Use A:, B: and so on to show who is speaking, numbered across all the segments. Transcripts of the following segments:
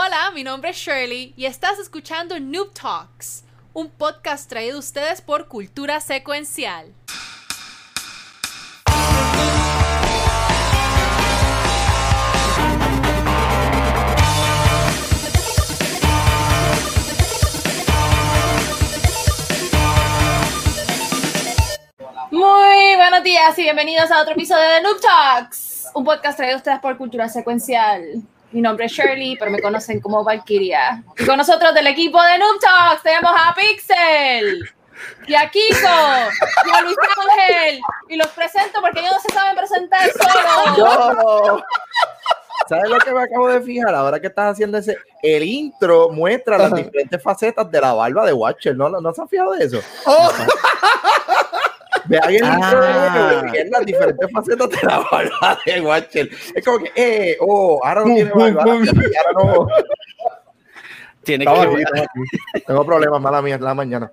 A: Hola, mi nombre es Shirley y estás escuchando Noob Talks, un podcast traído a ustedes por Cultura Secuencial. Muy buenos días y bienvenidos a otro episodio de Noob Talks, un podcast traído a ustedes por Cultura Secuencial. Mi nombre es Shirley, pero me conocen como Valkyria. Y con nosotros del equipo de Noob Talks tenemos a Pixel y a Kiko y a Luis Ángel. Y los presento porque ellos no se saben presentar solos.
B: Yo. ¿Sabes lo que me acabo de fijar? Ahora que estás haciendo ese. El intro muestra las diferentes facetas de la barba de Watcher. ¿No, no, se han fijado de eso?
C: Oh.
B: Vean el
C: Ah.
B: de las diferentes facetas de la barba de Watcher. Es como que, eh, oh, ahora no tiene barba. Ahora no.
D: Tiene que
B: aquí. Tengo problemas, mala mía, es la mañana.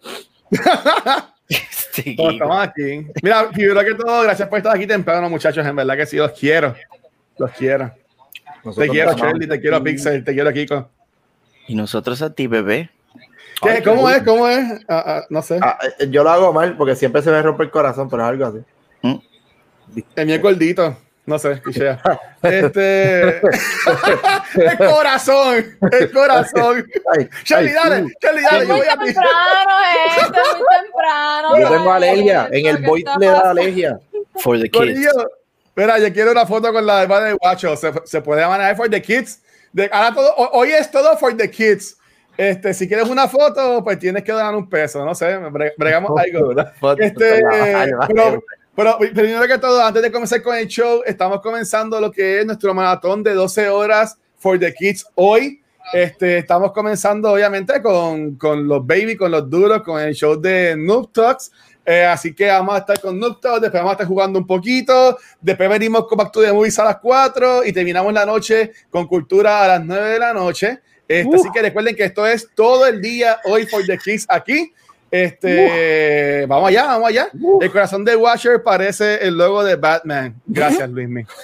D: Sí,
C: Todos estamos aquí. Mira, primero que todo, gracias por estar aquí temprano, muchachos. En verdad que sí, los quiero. Los quiero. Te quiero, Shirley, te quiero, Pixel, te quiero, Kiko.
D: Y nosotros a ti, bebé.
C: ¿Qué?
B: Ay,
C: ¿Cómo
B: qué
C: es? ¿Cómo es? Ah, ah, no sé.
B: Ah, eh, yo lo hago mal porque siempre se me rompe el corazón, pero es algo así.
C: El mío es gordito. No sé, pichea. Este. el corazón. El corazón.
B: Ay,
C: dale. dale. Yo
A: Muy
C: voy a ti.
A: temprano, gente, muy temprano.
B: Yo tengo alergia. En el
A: ¿Qué
B: void
A: está
B: le da alergia.
D: For the kids.
C: Mira, yo quiero una foto con la barba de Guacho. Se, se puede manejar for the kids. De, ahora todo, ho- hoy es todo for the kids. Este, si quieres una foto, pues tienes que dar un peso. No sé, bre- bregamos algo.
B: Foto
C: Este, pero, pero primero que todo, antes de comenzar con el show, estamos comenzando lo que es nuestro maratón de 12 horas for the kids hoy. Este, estamos comenzando obviamente con, con los baby, con los duros, con el show de Noob Talks. Eh, así que vamos a estar con Noob Talks, después vamos a estar jugando un poquito, después venimos con Back to the Movies a las 4 y terminamos la noche con Cultura a las 9 de la noche. Este, Así que recuerden que esto es todo el día hoy for the kids aquí. Este, vamos allá, vamos allá. El corazón de Watcher parece el logo de Batman. Gracias, Luismi.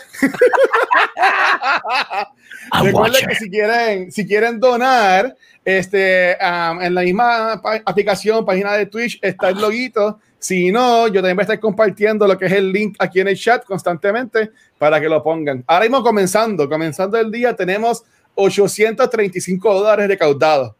C: Recuerden
D: Watcher.
C: que si quieren, si quieren donar, este, um, en la misma aplicación, página de Twitch, está el loguito. Si no, yo también voy a estar compartiendo lo que es el link aquí en el chat constantemente para que lo pongan. Ahora mismo comenzando, comenzando el día, tenemos 835 dólares recaudados.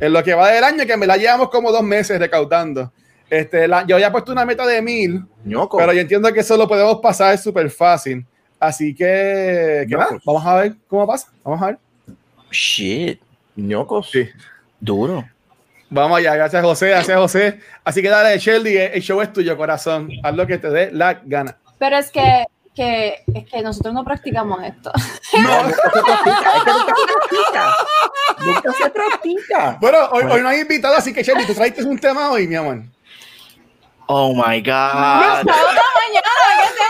C: En lo que va del año, que me la llevamos como dos meses recaudando. Este, la- yo había puesto una meta de mil,
B: Ñoco.
C: pero yo entiendo que eso lo podemos pasar súper fácil. Así que, nada, vamos a ver cómo pasa. Vamos a ver.
D: Shit.
B: Ñocos.
C: Sí.
D: Duro.
C: Vamos allá, gracias José, gracias José. Así que dale, Shelly, el show es tuyo, corazón. Haz lo que te dé la gana.
A: Pero es que, que, es que nosotros no practicamos esto.
B: No, nunca se practica. Es que nunca se practica. Nunca se practica.
C: Bueno, hoy, hoy no hay invitado, así que Shelly, tú traiste un tema hoy, mi amor.
D: Oh my God.
A: sábados mañana, ¿qué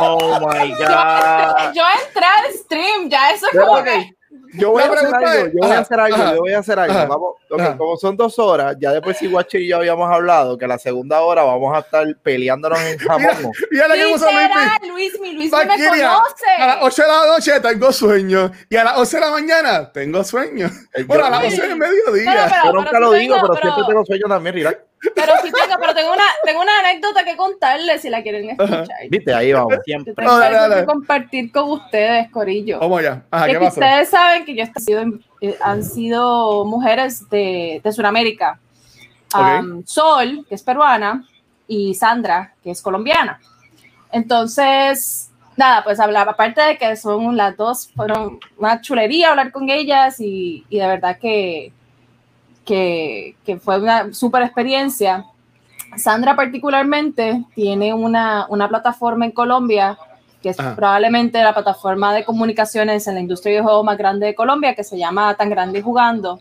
D: Oh my? God.
A: Yo entré al stream, ya eso es como que.
B: Yo voy a hacer algo, yo voy a
C: ajá,
B: hacer algo,
C: ajá,
B: yo voy a hacer algo.
C: ajá,
B: Vamos, ok,
C: ajá.
B: como son dos horas, ya después si Watcher y yo habíamos hablado que la segunda hora vamos a estar peleándonos en jamón.
C: Mira la que
A: Luis, mi Luis me
C: Valkyria, a las
A: conoce.
C: 8 de la noche tengo sueño y a las 11 de la mañana tengo sueño. Bueno, a las
A: Ay.
C: 11 del mediodía.
A: Pero, pero-
B: Yo nunca
A: pero
B: lo digo,
A: tengo-
B: pero, siempre tengo sueño también, relax.
A: Pero sí tengo, pero tengo una, tengo una anécdota que contarles si la quieren escuchar.
B: Viste, ahí vamos.
A: Yo
D: Siempre.
A: tengo
C: Oh, dale,
A: algo
C: dale.
A: que compartir con ustedes, Corillo.
C: Vamos allá. Ajá,
A: Es
C: ¿qué
A: que
C: pasó?
A: ustedes saben que yo he sido, eh, han sido mujeres de, de Sudamérica. Um, Sol, que es peruana, y Sandra, que es colombiana. Entonces, nada, pues hablaba, aparte de que son las dos, fueron una chulería hablar con ellas y, y de verdad que, que, que fue una súper experiencia. Sandra particularmente tiene una, una plataforma en Colombia que es
C: Ajá.
A: probablemente la plataforma de comunicaciones en la industria de juegos más grande de Colombia, que se llama Tan Grande y Jugando.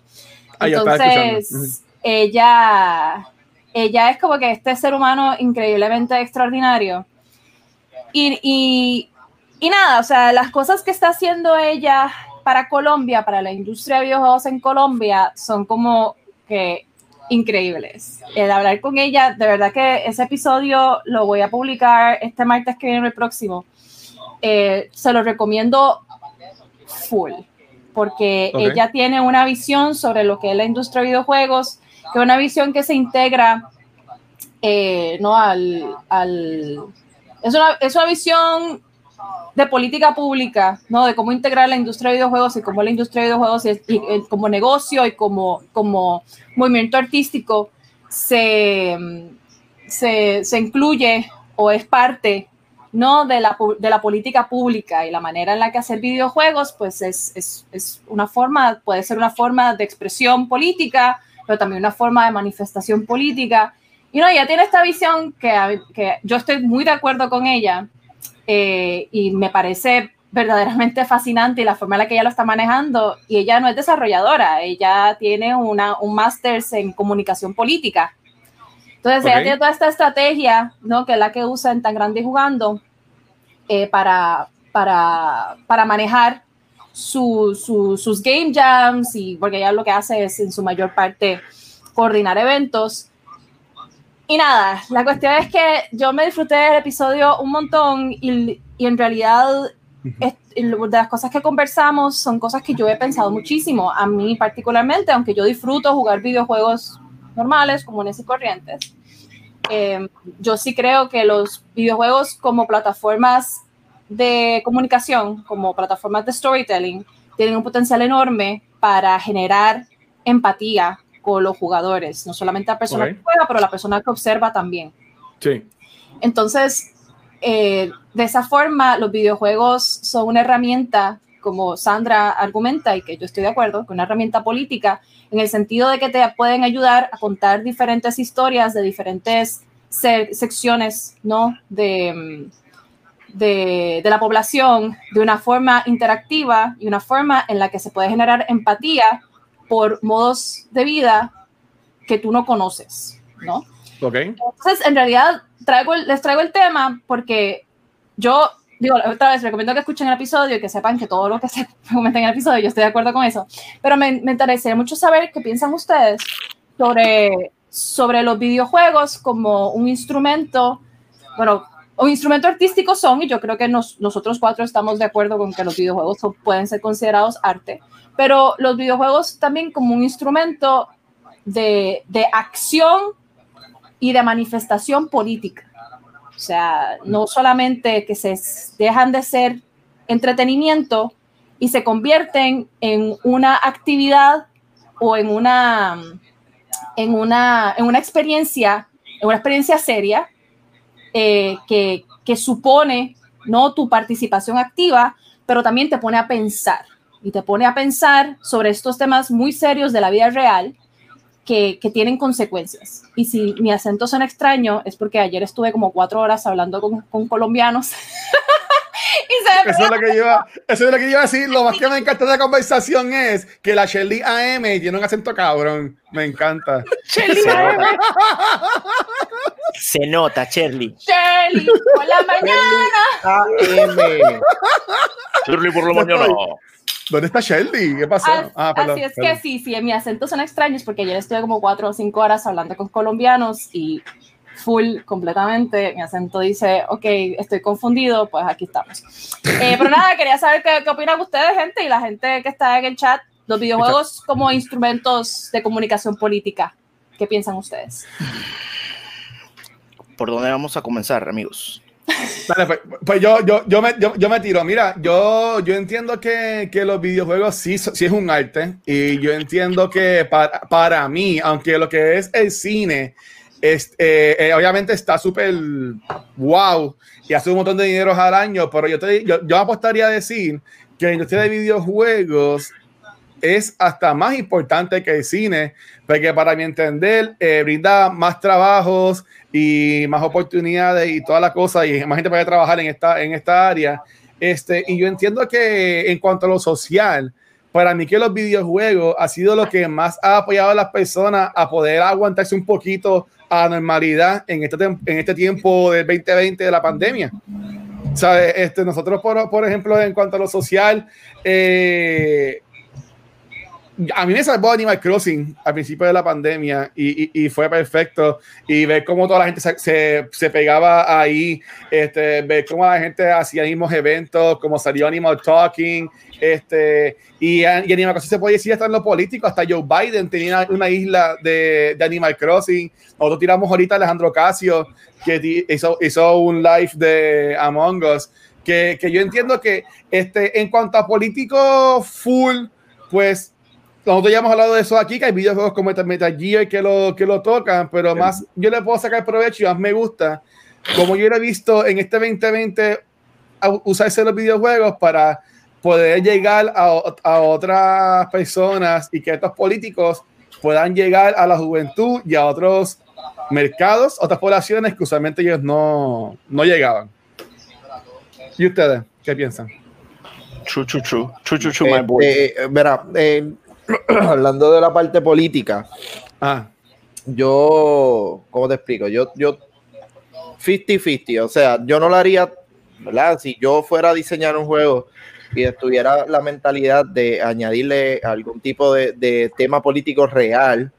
C: Ah,
A: Entonces, ella, ella es como que este ser humano increíblemente extraordinario. Y, y, y nada, o sea, las cosas que está haciendo ella para Colombia, para la industria de videojuegos en Colombia, son como que increíbles. El hablar con ella, de verdad que ese episodio lo voy a publicar este martes que viene el próximo. Eh, se lo recomiendo full. porque
C: Ok.
A: ella tiene una visión sobre lo que es la industria de videojuegos, que es una visión que se integra eh, ¿no? al, al- es, una, es una visión de política pública, ¿no? De cómo integrar la industria de videojuegos y cómo la industria de videojuegos es- y como negocio y como, como movimiento artístico se, se, se incluye o es parte ¿no? de, la, de la política pública y la manera en la que hacer videojuegos, pues es, es, es una forma, puede ser una forma de expresión política, pero también una forma de manifestación política. Y no, ella tiene esta visión que, que yo estoy muy de acuerdo con ella eh, y me parece verdaderamente fascinante la forma en la que ella lo está manejando. Y ella no es desarrolladora, ella tiene una, un máster en comunicación política. Entonces,
C: Ok.
A: ella tiene toda esta estrategia, ¿no? Que es la que usa en Tan Grande y Jugando eh, para, para, para manejar su- su- sus game jams y porque ella lo que hace es en su mayor parte coordinar eventos. Y nada, la cuestión es que yo me disfruté del episodio un montón y, y en realidad es- de las cosas que conversamos son cosas que yo he pensado muchísimo. A mí particularmente, aunque yo disfruto jugar videojuegos normales, comunes y corrientes, eh, yo sí creo que los videojuegos como plataformas de comunicación, como plataformas de storytelling, tienen un potencial enorme para generar empatía con los jugadores, no solamente la persona
C: Ok.
A: que juega, pero la persona que observa también.
C: Sí.
A: Entonces, eh, de esa forma, los videojuegos son una herramienta, como Sandra argumenta, y que yo estoy de acuerdo, que una herramienta política, en el sentido de que te pueden ayudar a contar diferentes historias de diferentes se- secciones ¿no? de, de, de la población de una forma interactiva y una forma en la que se puede generar empatía por modos de vida que tú no conoces, ¿no?
C: Ok.
A: Entonces, en realidad, traigo el- les traigo el tema porque yo, digo, otra vez recomiendo que escuchen el episodio y que sepan que todo lo que se comenta en el episodio, yo estoy de acuerdo con eso. Pero me, me interesaría mucho saber qué piensan ustedes sobre, sobre los videojuegos como un instrumento, bueno, un instrumento artístico son, y yo creo que nos- nosotros cuatro estamos de acuerdo con que los videojuegos son- pueden ser considerados arte, pero los videojuegos también como un instrumento de, de acción y de manifestación política. O sea, no solamente que se dejan de ser entretenimiento y se convierten en una actividad o en una, en una, en una experiencia, en una experiencia seria eh, que, que supone no tu participación activa, pero también te pone a pensar y te pone a pensar sobre estos temas muy serios de la vida real que, que tienen consecuencias. Y si mi acento suena extraño, es porque ayer estuve como cuatro horas hablando con, con colombianos. y
C: Eso es lo que iba, eso es lo que a decir. Lo más que me encanta de la conversación es que la Shelly AM tiene un acento cabrón. Me encanta.
D: Se nota, Se nota, Shirley.
A: Shirley, por la mañana.
B: AM.
D: Shirley por la
C: mañana. ¿Dónde está Shelly? ¿Qué pasó?
A: As-
C: Ah, perdón,
A: así es
C: perdón.
A: que sí, sí, mi acento suena extraño, es porque ayer estuve como cuatro o cinco horas hablando con colombianos y full completamente. Mi acento dice, ok, estoy confundido, pues aquí estamos. Eh, pero nada, quería saber qué, qué opinan ustedes, gente, y la gente que está en el chat, los videojuegos como instrumentos de comunicación política. ¿Qué piensan ustedes?
D: ¿Por dónde vamos a comenzar, amigos?
C: Pues, pues yo, yo, yo, me, yo, yo me tiro. Mira, yo, yo entiendo que, que los videojuegos sí, sí es un arte y yo entiendo que para, para mí, aunque lo que es el cine, es, eh, eh, obviamente está súper wow y hace un montón de dinero al año, pero yo, te, yo, yo apostaría a decir que la industria de videojuegos es hasta más importante que el cine, porque para mi entender eh, brinda más trabajos y más oportunidades y todas las cosas y más gente puede trabajar en esta, en esta área. Este, y yo entiendo que en cuanto a lo social, para mí que los videojuegos ha sido lo que más ha apoyado a las personas a poder aguantarse un poquito a la normalidad en este, en este tiempo del 2020 de la pandemia. ¿Sabes? Este, nosotros, por, por ejemplo, en cuanto a lo social, eh, a mí me salvó Animal Crossing al principio de la pandemia y, y, y fue perfecto. Y ver cómo toda la gente se, se, se, pegaba ahí, este, ver cómo la gente hacía mismos eventos, como salió Animal Talking. Este, y, y Animal Crossing se puede decir hasta en lo político. Hasta Joe Biden tenía una isla de, de Animal Crossing. Nosotros tiramos ahorita a Alejandro Casio, que hizo, hizo un live de Among Us. Que, que yo entiendo que este, en cuanto a político full, pues nosotros ya hemos hablado de eso aquí, que hay videojuegos como Metal Gear que lo, que lo tocan, pero más yo le puedo sacar provecho y más me gusta, como yo lo he visto en este 2020, usarse los videojuegos para poder llegar a, a, otras personas y que estos políticos puedan llegar a la juventud y a otros mercados, otras poblaciones que usualmente ellos no, no llegaban. ¿Y ustedes qué piensan?
D: True, true, true. True, true, true, my boy.
B: Eh, eh, verá, eh, hablando de la parte política,
C: ah.
B: yo, ¿cómo te explico? Yo, yo, 50-50, o sea, yo no lo haría, ¿verdad? Si yo fuera a diseñar un juego y estuviera la mentalidad de añadirle algún tipo de, de tema político real,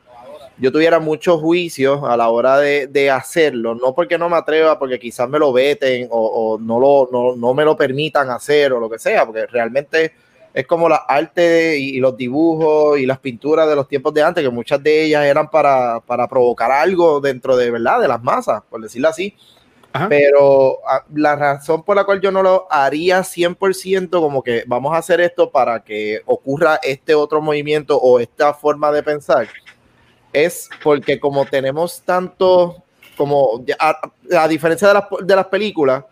B: yo tuviera muchos juicios a la hora de, de, hacerlo, no porque no me atreva, porque quizás me lo veten o, o no, lo, no, no, me lo permitan hacer o lo que sea, porque realmente es como la arte y, los dibujos y las pinturas de los tiempos de antes, que muchas de ellas eran para, para provocar algo dentro de verdad, de las masas, por decirlo así. Ajá. Pero a, la razón por la cual yo no lo haría 100% como que vamos a hacer esto para que ocurra este otro movimiento o esta forma de pensar es porque como tenemos tanto, como a, a diferencia de las, de las películas,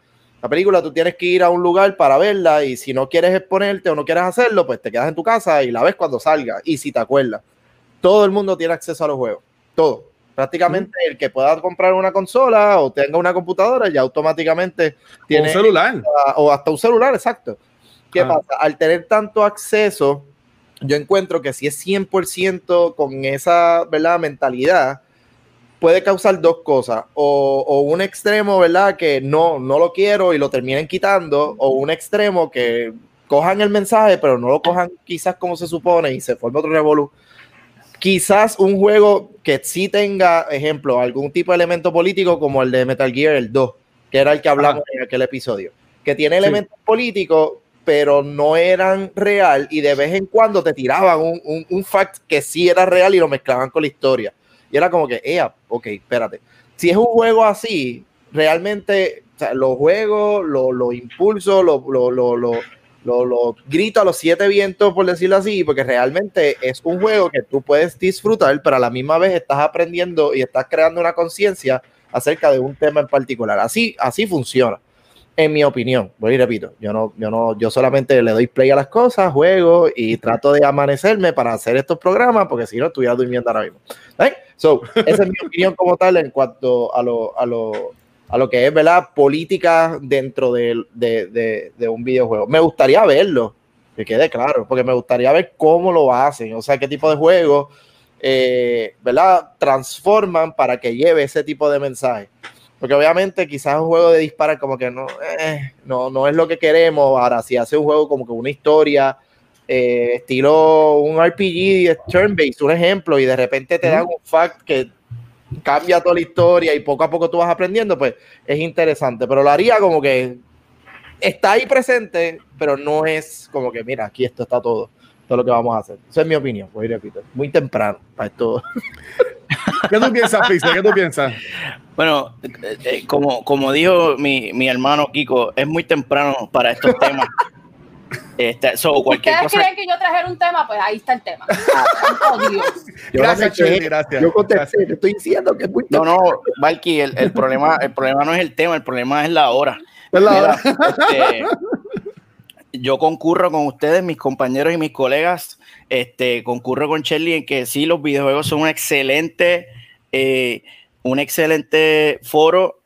B: la película tú tienes que ir a un lugar para verla y si no quieres exponerte o no quieres hacerlo, pues te quedas en tu casa y la ves cuando salga y si te acuerdas. Todo el mundo tiene acceso a los juegos, todo. Prácticamente mm. el que pueda comprar una consola o tenga una computadora ya automáticamente tiene...
C: un celular.
B: O hasta un celular, exacto. ¿Qué ah. pasa? Al tener tanto acceso, yo encuentro que si es 100% con esa ¿verdad? mentalidad, puede causar dos cosas, o, o, un extremo, ¿verdad? Que no, no lo quiero y lo terminen quitando, o un extremo que cojan el mensaje, pero no lo cojan quizás como se supone y se forma otro revolú. Quizás un juego que sí tenga, ejemplo, algún tipo de elemento político como el de Metal Gear, el 2, que era el que hablamos ah. en aquel episodio, que tiene elementos sí. políticos, pero no eran real y de vez en cuando te tiraban un, un, un, fact que sí era real y lo mezclaban con la historia. Y era como que, eh, ok, espérate. Si es un juego así, realmente o sea, los juegos, los lo impulsos, los lo, lo, lo, lo, grito a los siete vientos, por decirlo así, porque realmente es un juego que tú puedes disfrutar, pero a la misma vez estás aprendiendo y estás creando una conciencia acerca de un tema en particular. Así, así funciona en mi opinión, voy y repito, yo no, yo no, yo solamente le doy play a las cosas, juego y trato de amanecerme para hacer estos programas, porque si no estuviera durmiendo ahora mismo. ¿Right? So, esa es mi opinión como tal en cuanto a lo, a lo, a lo que es, ¿verdad? Política dentro de, de, de, de un videojuego. Me gustaría verlo, que quede claro, porque me gustaría ver cómo lo hacen, o sea, qué tipo de juego, eh, ¿verdad? Transforman para que lleve ese tipo de mensaje. Porque obviamente quizás un juego de disparar como que no, eh, no, no es lo que queremos. Ahora, si hace un juego como que una historia, eh, estilo un RPG turn-based, un ejemplo, y de repente te dan un fact que cambia toda la historia y poco a poco tú vas aprendiendo, pues es interesante. Pero lo haría como que está ahí presente, pero no es como que, mira, aquí esto está todo, todo lo que vamos a hacer. Esa es mi opinión, voy repito. Muy temprano para esto.
C: ¿Qué tú piensas, Pisa? ¿Qué tú piensas?
D: Bueno, eh, como, como dijo mi, mi, hermano Kiko, es muy temprano para estos temas. Este, so,
A: cualquier ¿Ustedes cosa... creen que yo trajera un tema? Pues ahí está el tema.
C: oh, Dios. Yo gracias, Chely, gracias.
B: Yo contesté, gracias. te estoy diciendo que es muy.
D: No, no, Valky, el, el, problema, el problema no es el tema, el problema es la hora.
C: Es la hora.
D: Este, yo concurro con ustedes, mis compañeros y mis colegas, este, concurro con Shelly en que sí, los videojuegos son un excelente, eh, un excelente foro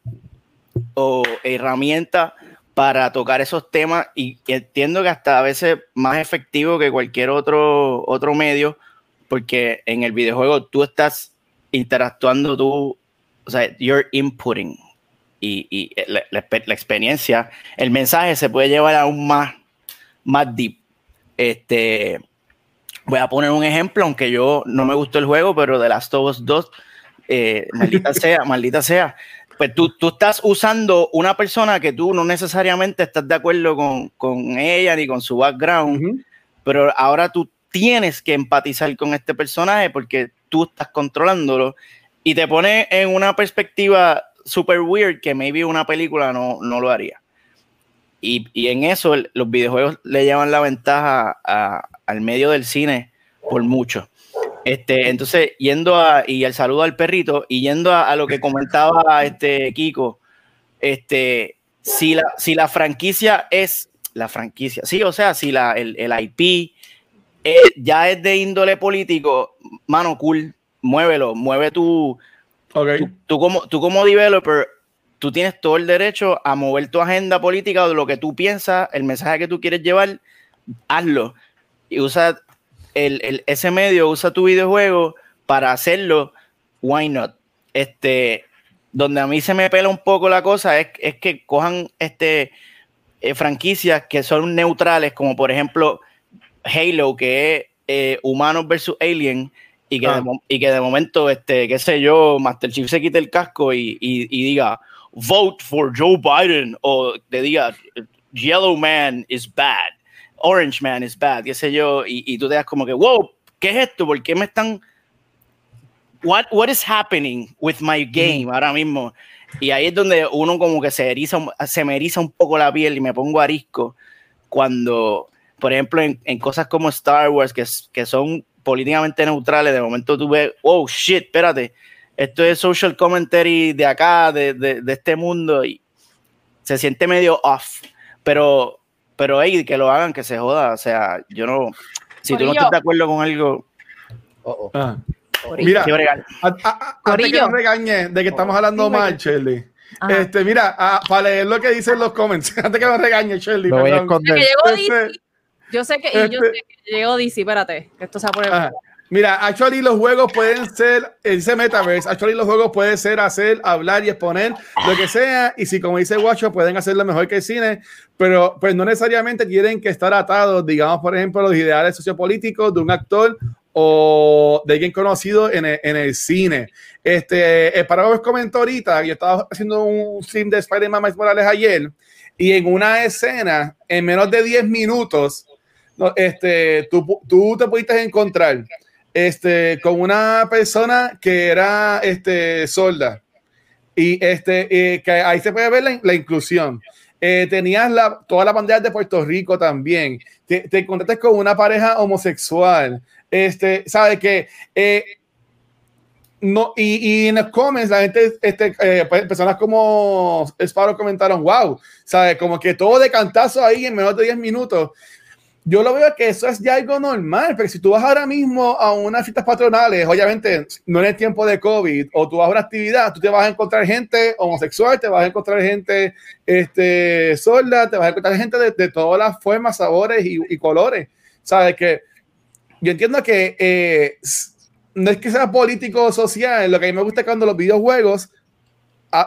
D: o herramienta para tocar esos temas y entiendo que hasta a veces más efectivo que cualquier otro, otro medio, porque en el videojuego tú estás interactuando, tú, o sea, you're inputting y, y la, la, la experiencia, el mensaje se puede llevar aún más más deep. Este, voy a poner un ejemplo, aunque yo no me gustó el juego, pero de Last of Us 2, eh, maldita sea, maldita sea, pues tú, tú, estás usando una persona que tú no necesariamente estás de acuerdo con, con ella ni con su background, pero ahora tú tienes que empatizar con este personaje porque tú estás controlándolo y te pone en una perspectiva super weird que maybe una película no, no lo haría. Y, y, en eso los videojuegos le llevan la ventaja a, al medio del cine por mucho. Este, entonces, yendo a, y el saludo al perrito, y yendo a, lo que comentaba este Kiko, este, si la, si la franquicia es la franquicia, sí, o sea, si la, el, el IP eh, ya es de índole político, mano, cool, muévelo, mueve tu,
C: okay.
D: tú, como, tú como developer, tú tienes todo el derecho a mover tu agenda política o de lo que tú piensas, el mensaje que tú quieres llevar, hazlo. Y usa el, el, ese medio, usa tu videojuego para hacerlo, why not? Este, donde a mí se me pela un poco la cosa es, es que cojan este, eh, franquicias que son neutrales, como por ejemplo Halo, que es eh, humanos versus alien, y que, ah. de, y que de momento, este, qué sé yo, Master Chief se quite el casco y, y, y diga, vote for Joe Biden, o te diga, Yellow Man is bad, Orange Man is bad, qué sé yo, y, y tú te das como que, wow, ¿qué es esto? ¿Por qué me están... What, what is happening with my game mm. ahora mismo? Y ahí es donde uno como que se eriza, se me eriza un poco la piel y me pongo arisco cuando, por ejemplo, en, en cosas como Star Wars, que, que son políticamente neutrales, de momento tú ves, oh, shit, espérate, esto es social commentary de acá, de, de, de este mundo, y se siente medio off, pero, pero hey, que lo hagan, que se joda, o sea, yo no, si tú no estás de acuerdo con algo...
C: Oh, oh. Ah. Mira, a, a, a, antes que nos regañe de que estamos hablando sí, mal, Shirley. Este, mira, para leer lo que dicen los comments, antes que nos regañe, Shirley.
A: Me voy a esconder. Este, yo sé que, este, yo sé que llegó DC, espérate, que esto se va a poner.
C: Mira, actually los juegos pueden ser, dice Metaverse, actually los juegos pueden ser hacer, hablar y exponer lo que sea, y si como dice Watcho, pueden hacerlo mejor que el cine, pero pues no necesariamente tienen que estar atados, digamos, por ejemplo, los ideales sociopolíticos de un actor o de alguien conocido en el, en el cine. Este, eh, para os comentó ahorita, yo estaba haciendo un stream de Spider-Man Miles Morales ayer, y en una escena, en menos de 10 minutos, este, tú, tú te pudiste encontrar este, con una persona que era este, solda. Y este, eh, que ahí se puede ver la, la inclusión. Eh, tenías la, toda la bandera de Puerto Rico también. Te, te encontraste con una pareja homosexual. Este, sabe que eh, no, y, y, en los comments, la gente, este, eh, personas como Sparrow comentaron, wow, sabe, como que todo de cantazo ahí en menos de 10 minutos yo lo veo que eso es ya algo normal, pero si tú vas ahora mismo a unas fiestas patronales, obviamente no en el tiempo de COVID, o tú vas a una actividad, tú te vas a encontrar gente homosexual, te vas a encontrar gente este, sorda, te vas a encontrar gente de, de todas las formas, sabores y, y, colores. Sabes que yo entiendo que eh, no es que sea político o social, lo que a mí me gusta cuando los videojuegos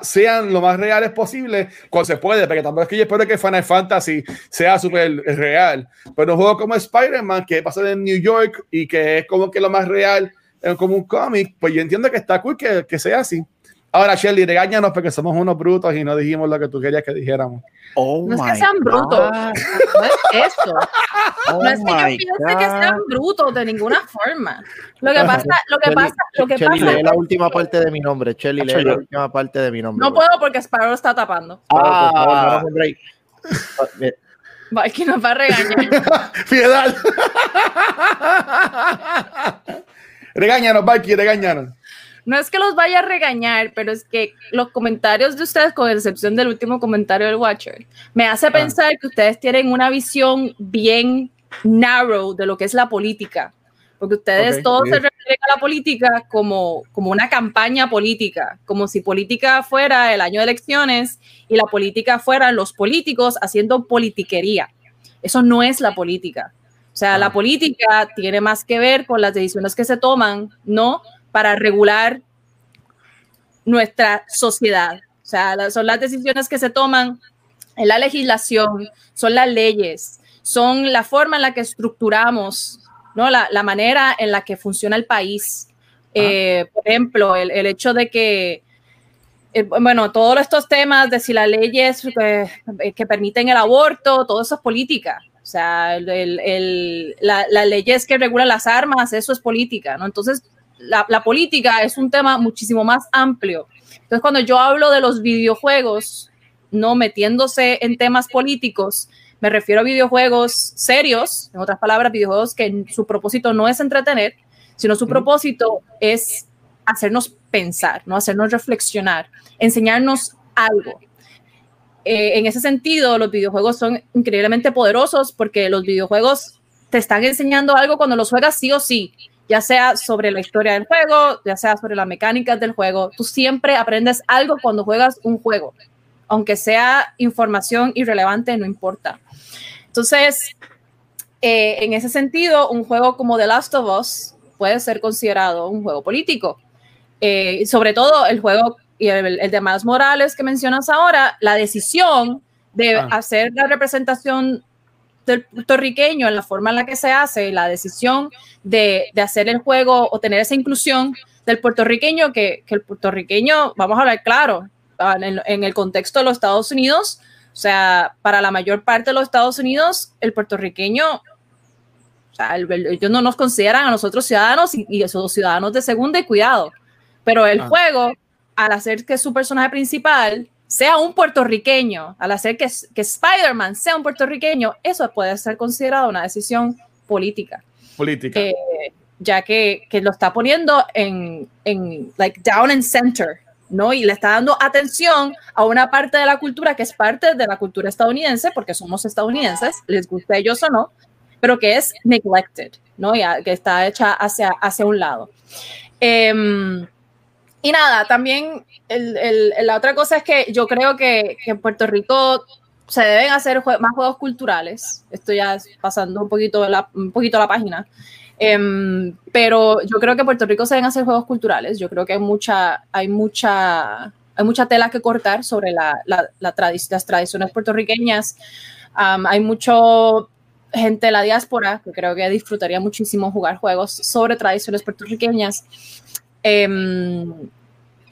C: sean lo más reales posible cuando se puede, porque tampoco es que yo espero que Final Fantasy sea súper real, pero un juego como Spider-Man que pasa en New York y que es como que lo más real como un cómic, pues yo entiendo que está cool que, que sea así. Ahora, Shelly, regáñanos porque somos unos brutos y no dijimos lo que tú querías que dijéramos.
A: Oh no es que sean brutos, no es eso. Oh no es que yo piense que sean brutos de ninguna forma. Lo que pasa, lo que pasa, lo que
B: Shelly,
A: pasa.
B: lee la última parte de mi nombre. Shelly, lee la última parte de mi nombre.
A: No puedo porque Sparrow está tapando.
B: Ah,
A: Va, es que nos va a regañar.
C: Piedad. regáñanos, Valky, regáñanos
A: no es que los vaya a regañar, pero es que los comentarios de ustedes, con excepción del último comentario del Watcher, me hace ah. pensar que ustedes tienen una visión bien narrow de lo que es la política. Porque ustedes okay, todos se refieren a la política como, como una campaña política, como si política fuera el año de elecciones y la política fueran los políticos haciendo politiquería. Eso no es la política. O sea, ah. la política tiene más que ver con las decisiones que se toman, ¿no? Para regular nuestra sociedad. O sea, son las decisiones que se toman en la legislación, son las leyes, son la forma en la que estructuramos ¿no? La, la manera en la que funciona el país. Eh, por ejemplo, el, el, hecho de que, eh, bueno, todos estos temas de si las leyes eh, que permiten el aborto, todo eso es política. O sea, el, el, la, las leyes que regulan las armas, eso es política, ¿no? Entonces, la, la, política es un tema muchísimo más amplio. Entonces, cuando yo hablo de los videojuegos, no metiéndose en temas políticos, me refiero a videojuegos serios, en otras palabras, videojuegos que su propósito no es entretener, sino su propósito es hacernos pensar, ¿no? hacernos reflexionar, enseñarnos algo. Eh, en ese sentido, los videojuegos son increíblemente poderosos porque los videojuegos te están enseñando algo cuando los juegas sí o sí, ya sea sobre la historia del juego, ya sea sobre las mecánicas del juego. Tú siempre aprendes algo cuando juegas un juego, aunque sea información irrelevante, no importa. Entonces, eh, en ese sentido, un juego como The Last of Us puede ser considerado un juego político. Eh, sobre todo el juego y el, el, de Miles Morales que mencionas ahora, la decisión de ah. hacer la representación del puertorriqueño en la forma en la que se hace, la decisión de, de hacer el juego o tener esa inclusión del puertorriqueño, que, que el puertorriqueño, vamos a hablar claro, en, en, el contexto de los Estados Unidos, o sea, para la mayor parte de los Estados Unidos, el puertorriqueño o sea, el, ellos no nos consideran a nosotros ciudadanos y, y esos ciudadanos de segunda y cuidado. Pero el ah. juego, al hacer que su personaje principal sea un puertorriqueño, al hacer que, que Spider-Man sea un puertorriqueño, eso puede ser considerado una decisión política.
C: Política.
A: Eh, ya que, que, lo está poniendo en, en, like, down and center, ¿no? Y le está dando atención a una parte de la cultura que es parte de la cultura estadounidense, porque somos estadounidenses, les guste a ellos o no, pero que es neglected, ¿no? Ya, que está hecha hacia, hacia un lado. Eh, y nada, también el, el, la otra cosa es que yo creo que, que en Puerto Rico se deben hacer jue más juegos culturales. Estoy ya pasando un poquito la, un poquito la página. Um, pero yo creo que en Puerto Rico se deben hacer juegos culturales. Yo creo que hay mucha, hay mucha, hay mucha tela que cortar sobre la, la, la las tradiciones puertorriqueñas. Um, hay mucho gente de la diáspora que creo que disfrutaría muchísimo jugar juegos sobre tradiciones puertorriqueñas. Eh,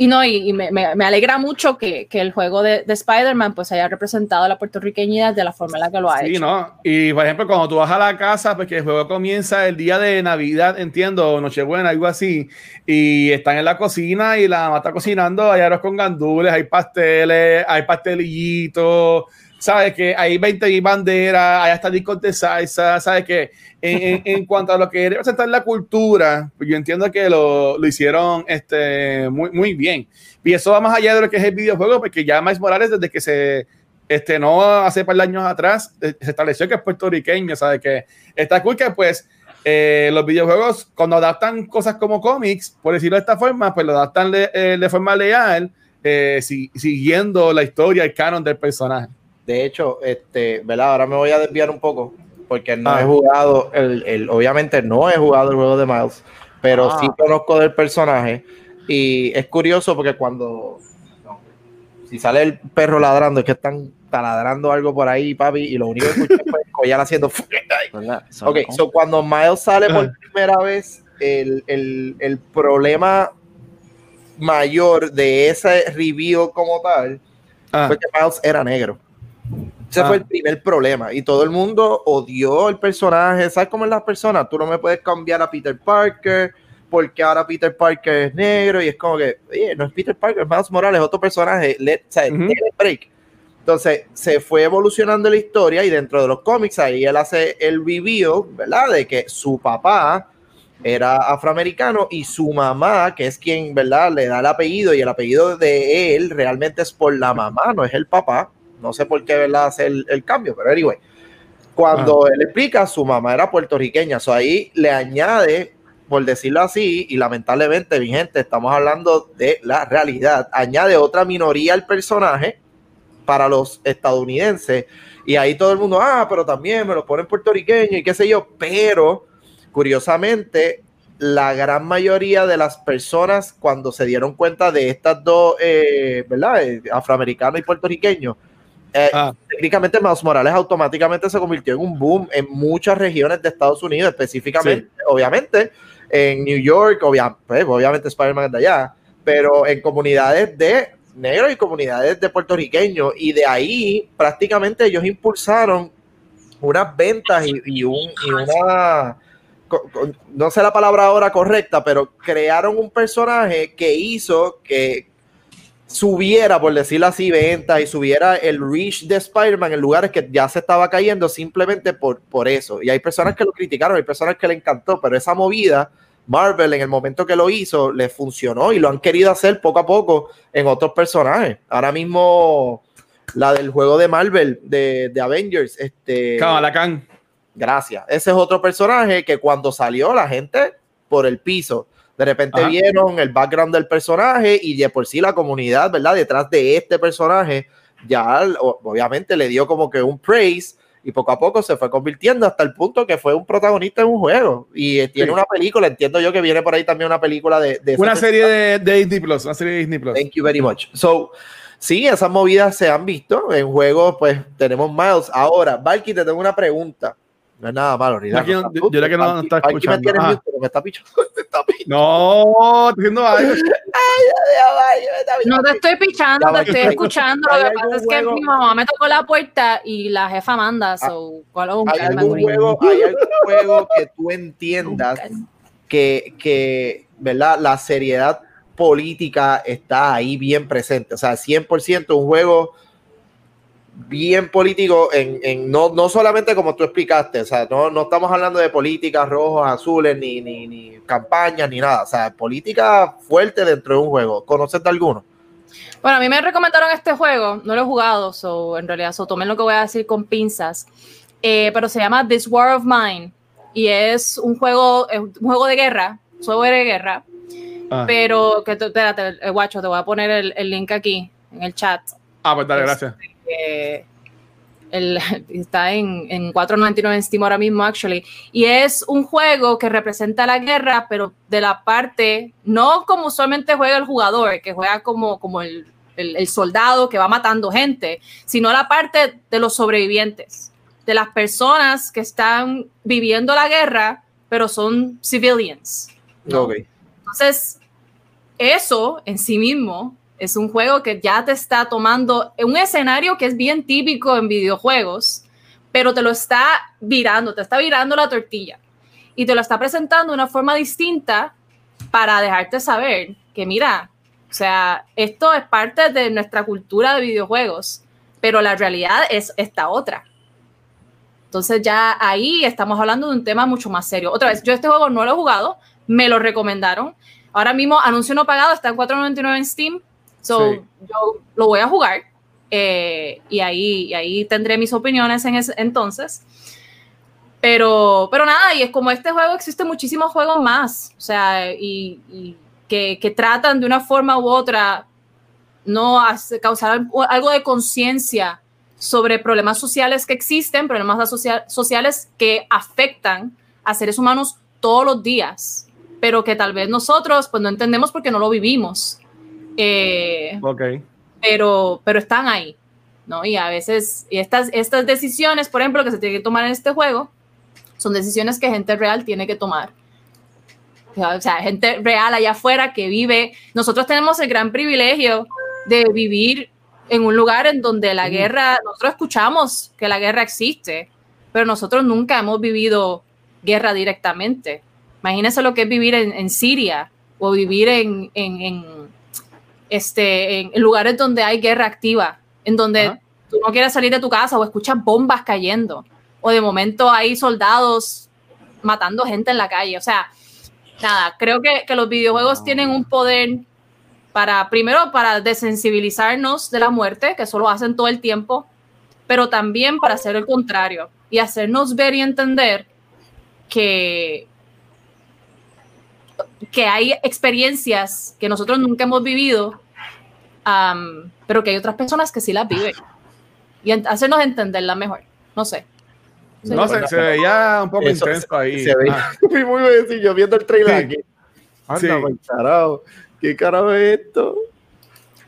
A: y no, y, y me, me, alegra mucho que, que el juego de, de Spider-Man pues haya representado la puertorriqueñidad de la forma en la que lo ha
C: sí,
A: hecho.
C: ¿no? Y por ejemplo, cuando tú vas a la casa, porque el juego comienza el día de Navidad, entiendo, Nochebuena, algo así, y están en la cocina y la mamá está cocinando, hay arroz con gandules, hay pasteles, hay pastelillitos, sabes que hay 20 banderas, hay hasta discos de salsa, sabes que en, en, en, cuanto a lo que representa la cultura, pues yo entiendo que lo, lo, hicieron este, muy, muy bien. Y eso va más allá de lo que es el videojuego, porque ya Miles Morales, desde que se estrenó hace par de años atrás, eh, se estableció que es puertorriqueño, sabes que está cool que pues eh, los videojuegos, cuando adaptan cosas como cómics, por decirlo de esta forma, pues lo adaptan de, eh, de forma leal, eh, si, siguiendo la historia, el canon del personaje.
B: De hecho, este, ¿verdad? Ahora me voy a desviar un poco porque no ah. he jugado, el, el, obviamente no he jugado el juego de Miles, pero ah. sí conozco del personaje y es curioso porque cuando no, si sale el perro ladrando es que están taladrando algo por ahí, papi, y lo único que escuché fue Coyal haciendo ok, so cuando Miles sale por primera vez, el, el, el problema mayor de ese review como tal ah. fue que Miles era negro. Ese ah. fue el primer problema. Y todo el mundo odió el personaje. ¿Sabes cómo es las personas? Tú no me puedes cambiar a Peter Parker porque ahora Peter Parker es negro y es como que, oye, no es Peter Parker, es Miles Morales, es otro personaje. Let, o sea, uh -huh. break. Entonces se fue evolucionando la historia y dentro de los cómics ahí él hace el reveal, ¿verdad? De que su papá era afroamericano y su mamá, que es quien, ¿verdad? Le da el apellido y el apellido de él realmente es por la mamá, no es el papá. No sé por qué, ¿verdad? Hace el, el cambio, pero anyway. Cuando ah. él explica, su mamá era puertorriqueña, o sea, ahí le añade, por decirlo así, y lamentablemente, mi gente, estamos hablando de la realidad, añade otra minoría al personaje para los estadounidenses, y ahí todo el mundo, ah, pero también me lo ponen puertorriqueño y qué sé yo, pero curiosamente, la gran mayoría de las personas cuando se dieron cuenta de estas dos, eh, ¿verdad? Afroamericanos y puertorriqueños, eh, ah. técnicamente Miles Morales automáticamente se convirtió en un boom en muchas regiones de Estados Unidos, específicamente, obviamente, en New York, pues, obviamente Spider-Man es de allá, pero en comunidades de negros y comunidades de puertorriqueños, y de ahí prácticamente ellos impulsaron unas ventas y, un, y una no sé la palabra ahora correcta, pero crearon un personaje que hizo que subiera, por decirlo así, ventas y subiera el reach de Spider-Man en lugares que ya se estaba cayendo simplemente por, por eso. Y hay personas que lo criticaron, hay personas que le encantó, pero esa movida, Marvel en el momento que lo hizo, le funcionó y lo han querido hacer poco a poco en otros personajes. Ahora mismo, la del juego de Marvel, de, de Avengers, este...
C: Kamala Khan.
B: Gracias. Ese es otro personaje que cuando salió la gente por el piso. De repente vieron el background del personaje y de por sí la comunidad, ¿verdad? Detrás de este personaje ya obviamente le dio como que un praise y poco a poco se fue convirtiendo hasta el punto que fue un protagonista en un juego y tiene una película, entiendo yo que viene por ahí también una película de...
C: una serie de, Disney Plus, una serie de Disney Plus.
B: Thank you very much. So, sí, esas movidas se han visto en juegos, pues tenemos Miles. Ahora, Valky, te tengo una pregunta. No es nada malo.
C: Yo, no, yo, que no, no está escuchando.
B: Aquí me tienes mute, pero me está pichando. Me está
C: pichando. No, estoy haciendo algo.
A: No te estoy pichando, te estoy escuchando. Lo que pasa es que mi mamá me tocó la puerta y la jefa manda. Ah, so, ¿cuál
B: ¿Hay, algún juego, ¿Hay algún juego que tú entiendas que, que, ¿verdad? La seriedad política está ahí bien presente. O sea, 100% un juego bien político en, en no, no, solamente como tú explicaste, o sea, no, no estamos hablando de políticas rojos, azules, ni, ni, ni, campañas, ni nada, o sea, política fuerte dentro de un juego. ¿Conoces de alguno?
A: Bueno, a mí me recomendaron este juego, no lo he jugado, so, en realidad, so, tomen lo que voy a decir con pinzas, eh, pero se llama This War of Mine y es un juego, un juego de guerra, un juego de guerra, ah. pero que, espérate, eh, guacho, te voy a poner el, el link aquí en el chat.
C: Ah, pues dale, gracias
A: el, está en, en 4.99 en Steam ahora mismo, actually. Y es un juego que representa la guerra, pero de la parte, no como usualmente juega el jugador, que juega como, como el, el, soldado que va matando gente, sino la parte de los sobrevivientes, de las personas que están viviendo la guerra, pero son civilians. Entonces, eso en sí mismo es un juego que ya te está tomando un escenario que es bien típico en videojuegos, pero te lo está virando, te está virando la tortilla y te lo está presentando de una forma distinta para dejarte saber que mira, o sea, esto es parte de nuestra cultura de videojuegos, pero la realidad es esta otra. Entonces ya ahí estamos hablando de un tema mucho más serio. Otra vez, yo este juego no lo he jugado, me lo recomendaron. Ahora mismo anuncio no pagado, está en 4.99 en Steam So, yo lo voy a jugar eh, y, ahí, ahí tendré mis opiniones en ese entonces. Pero, pero nada, y es como este juego, existen muchísimos juegos más, o sea, y, que, que, tratan de una forma u otra no causar algo de conciencia sobre problemas sociales que existen, problemas sociales que afectan a seres humanos todos los días, pero que tal vez nosotros pues no entendemos porque no lo vivimos. Eh, pero, pero están ahí, ¿no? Y a veces, y estas, estas decisiones, por ejemplo, que se tienen que tomar en este juego, son decisiones que gente real tiene que tomar. O sea, gente real allá afuera que vive. Nosotros tenemos el gran privilegio de vivir en un lugar en donde la guerra, nosotros escuchamos que la guerra existe, pero nosotros nunca hemos vivido guerra directamente. Imagínense lo que es vivir en, Siria o vivir en, este, en, lugares donde hay guerra activa, en donde tú no quieres salir de tu casa o escuchas bombas cayendo, o de momento hay soldados matando gente en la calle. O sea, nada, creo que, que los videojuegos tienen un poder para, primero, para desensibilizarnos de la muerte, que eso lo hacen todo el tiempo, pero también para hacer el contrario y hacernos ver y entender que que hay experiencias que nosotros nunca hemos vivido, pero que hay otras personas que sí las viven. Y hacernos entenderla mejor. No sé.
C: No sé, se veía un poco intenso ahí.
B: Se veía ah. muy sencillo viendo el trailer aquí. Anda, sí. carajo. ¿Qué carajo es esto?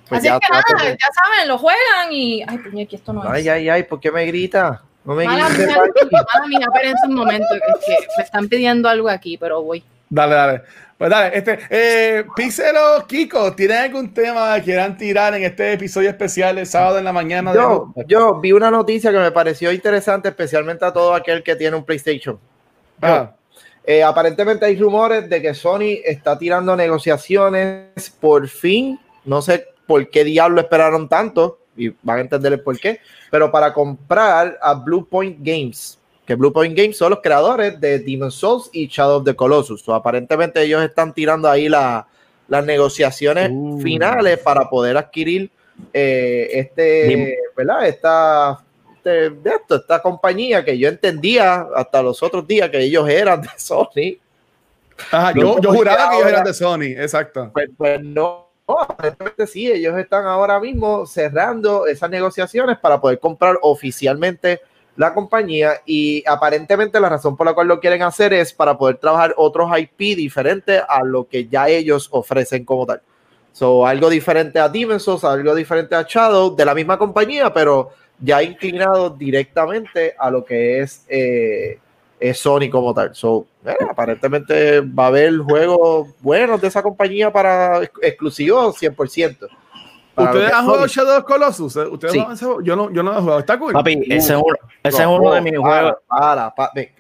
B: pues
A: Así
B: ya,
A: es que nada,
B: está.
A: ya saben, lo juegan y. Ay, puñe, que esto no
B: Ay,
A: es.
B: ay, ay, ¿por qué me grita? No me
A: Mala
B: grites,
A: mía, mala mía, espérense un momento, que, es que me están pidiendo algo aquí, pero voy.
C: Dale, dale. Pues dale, este, eh, Pixelo, Kiko, ¿tienen algún tema que quieran tirar en este episodio especial el sábado en la mañana?
B: Yo,
C: de...
B: yo vi una noticia que me pareció interesante, especialmente a todo aquel que tiene un PlayStation.
C: Ah,
B: Eh, aparentemente hay rumores de que Sony está tirando negociaciones por fin. No sé por qué diablo esperaron tanto y van a entender el por qué, pero para comprar a Blue Point Games, que Blue Point Games son los creadores de Demon's Souls y Shadow of the Colossus. So, aparentemente ellos están tirando ahí la- las negociaciones
C: Uh.
B: finales para poder adquirir eh, este, ¿verdad? Esta, este- esto, esta compañía que yo entendía hasta los otros días que ellos eran de Sony.
C: ajá, yo, yo juraba que ellos eran de Sony, exacto.
B: Pues, pues no, no, aparentemente sí, ellos están ahora mismo cerrando esas negociaciones para poder comprar oficialmente la compañía y aparentemente la razón por la cual lo quieren hacer es para poder trabajar otros IP diferentes a lo que ya ellos ofrecen como tal. So, algo diferente a Demon's Souls, algo diferente a Shadow, de la misma compañía, pero ya inclinado directamente a lo que es, eh, Sony como tal. So, eh, aparentemente va a haber juegos buenos de esa compañía para ex- exclusivos 100%. Para
C: ¿Ustedes han jugado. Shadow of Colossus? ¿Eh? ¿Ustedes
B: Sí.
C: lo han jugado? Yo no, yo no lo he jugado. Está cool.
D: Papi, ese es uno, ese es
B: No,
D: uno de mis
B: para,
D: juegos.
B: Para, pa- ve,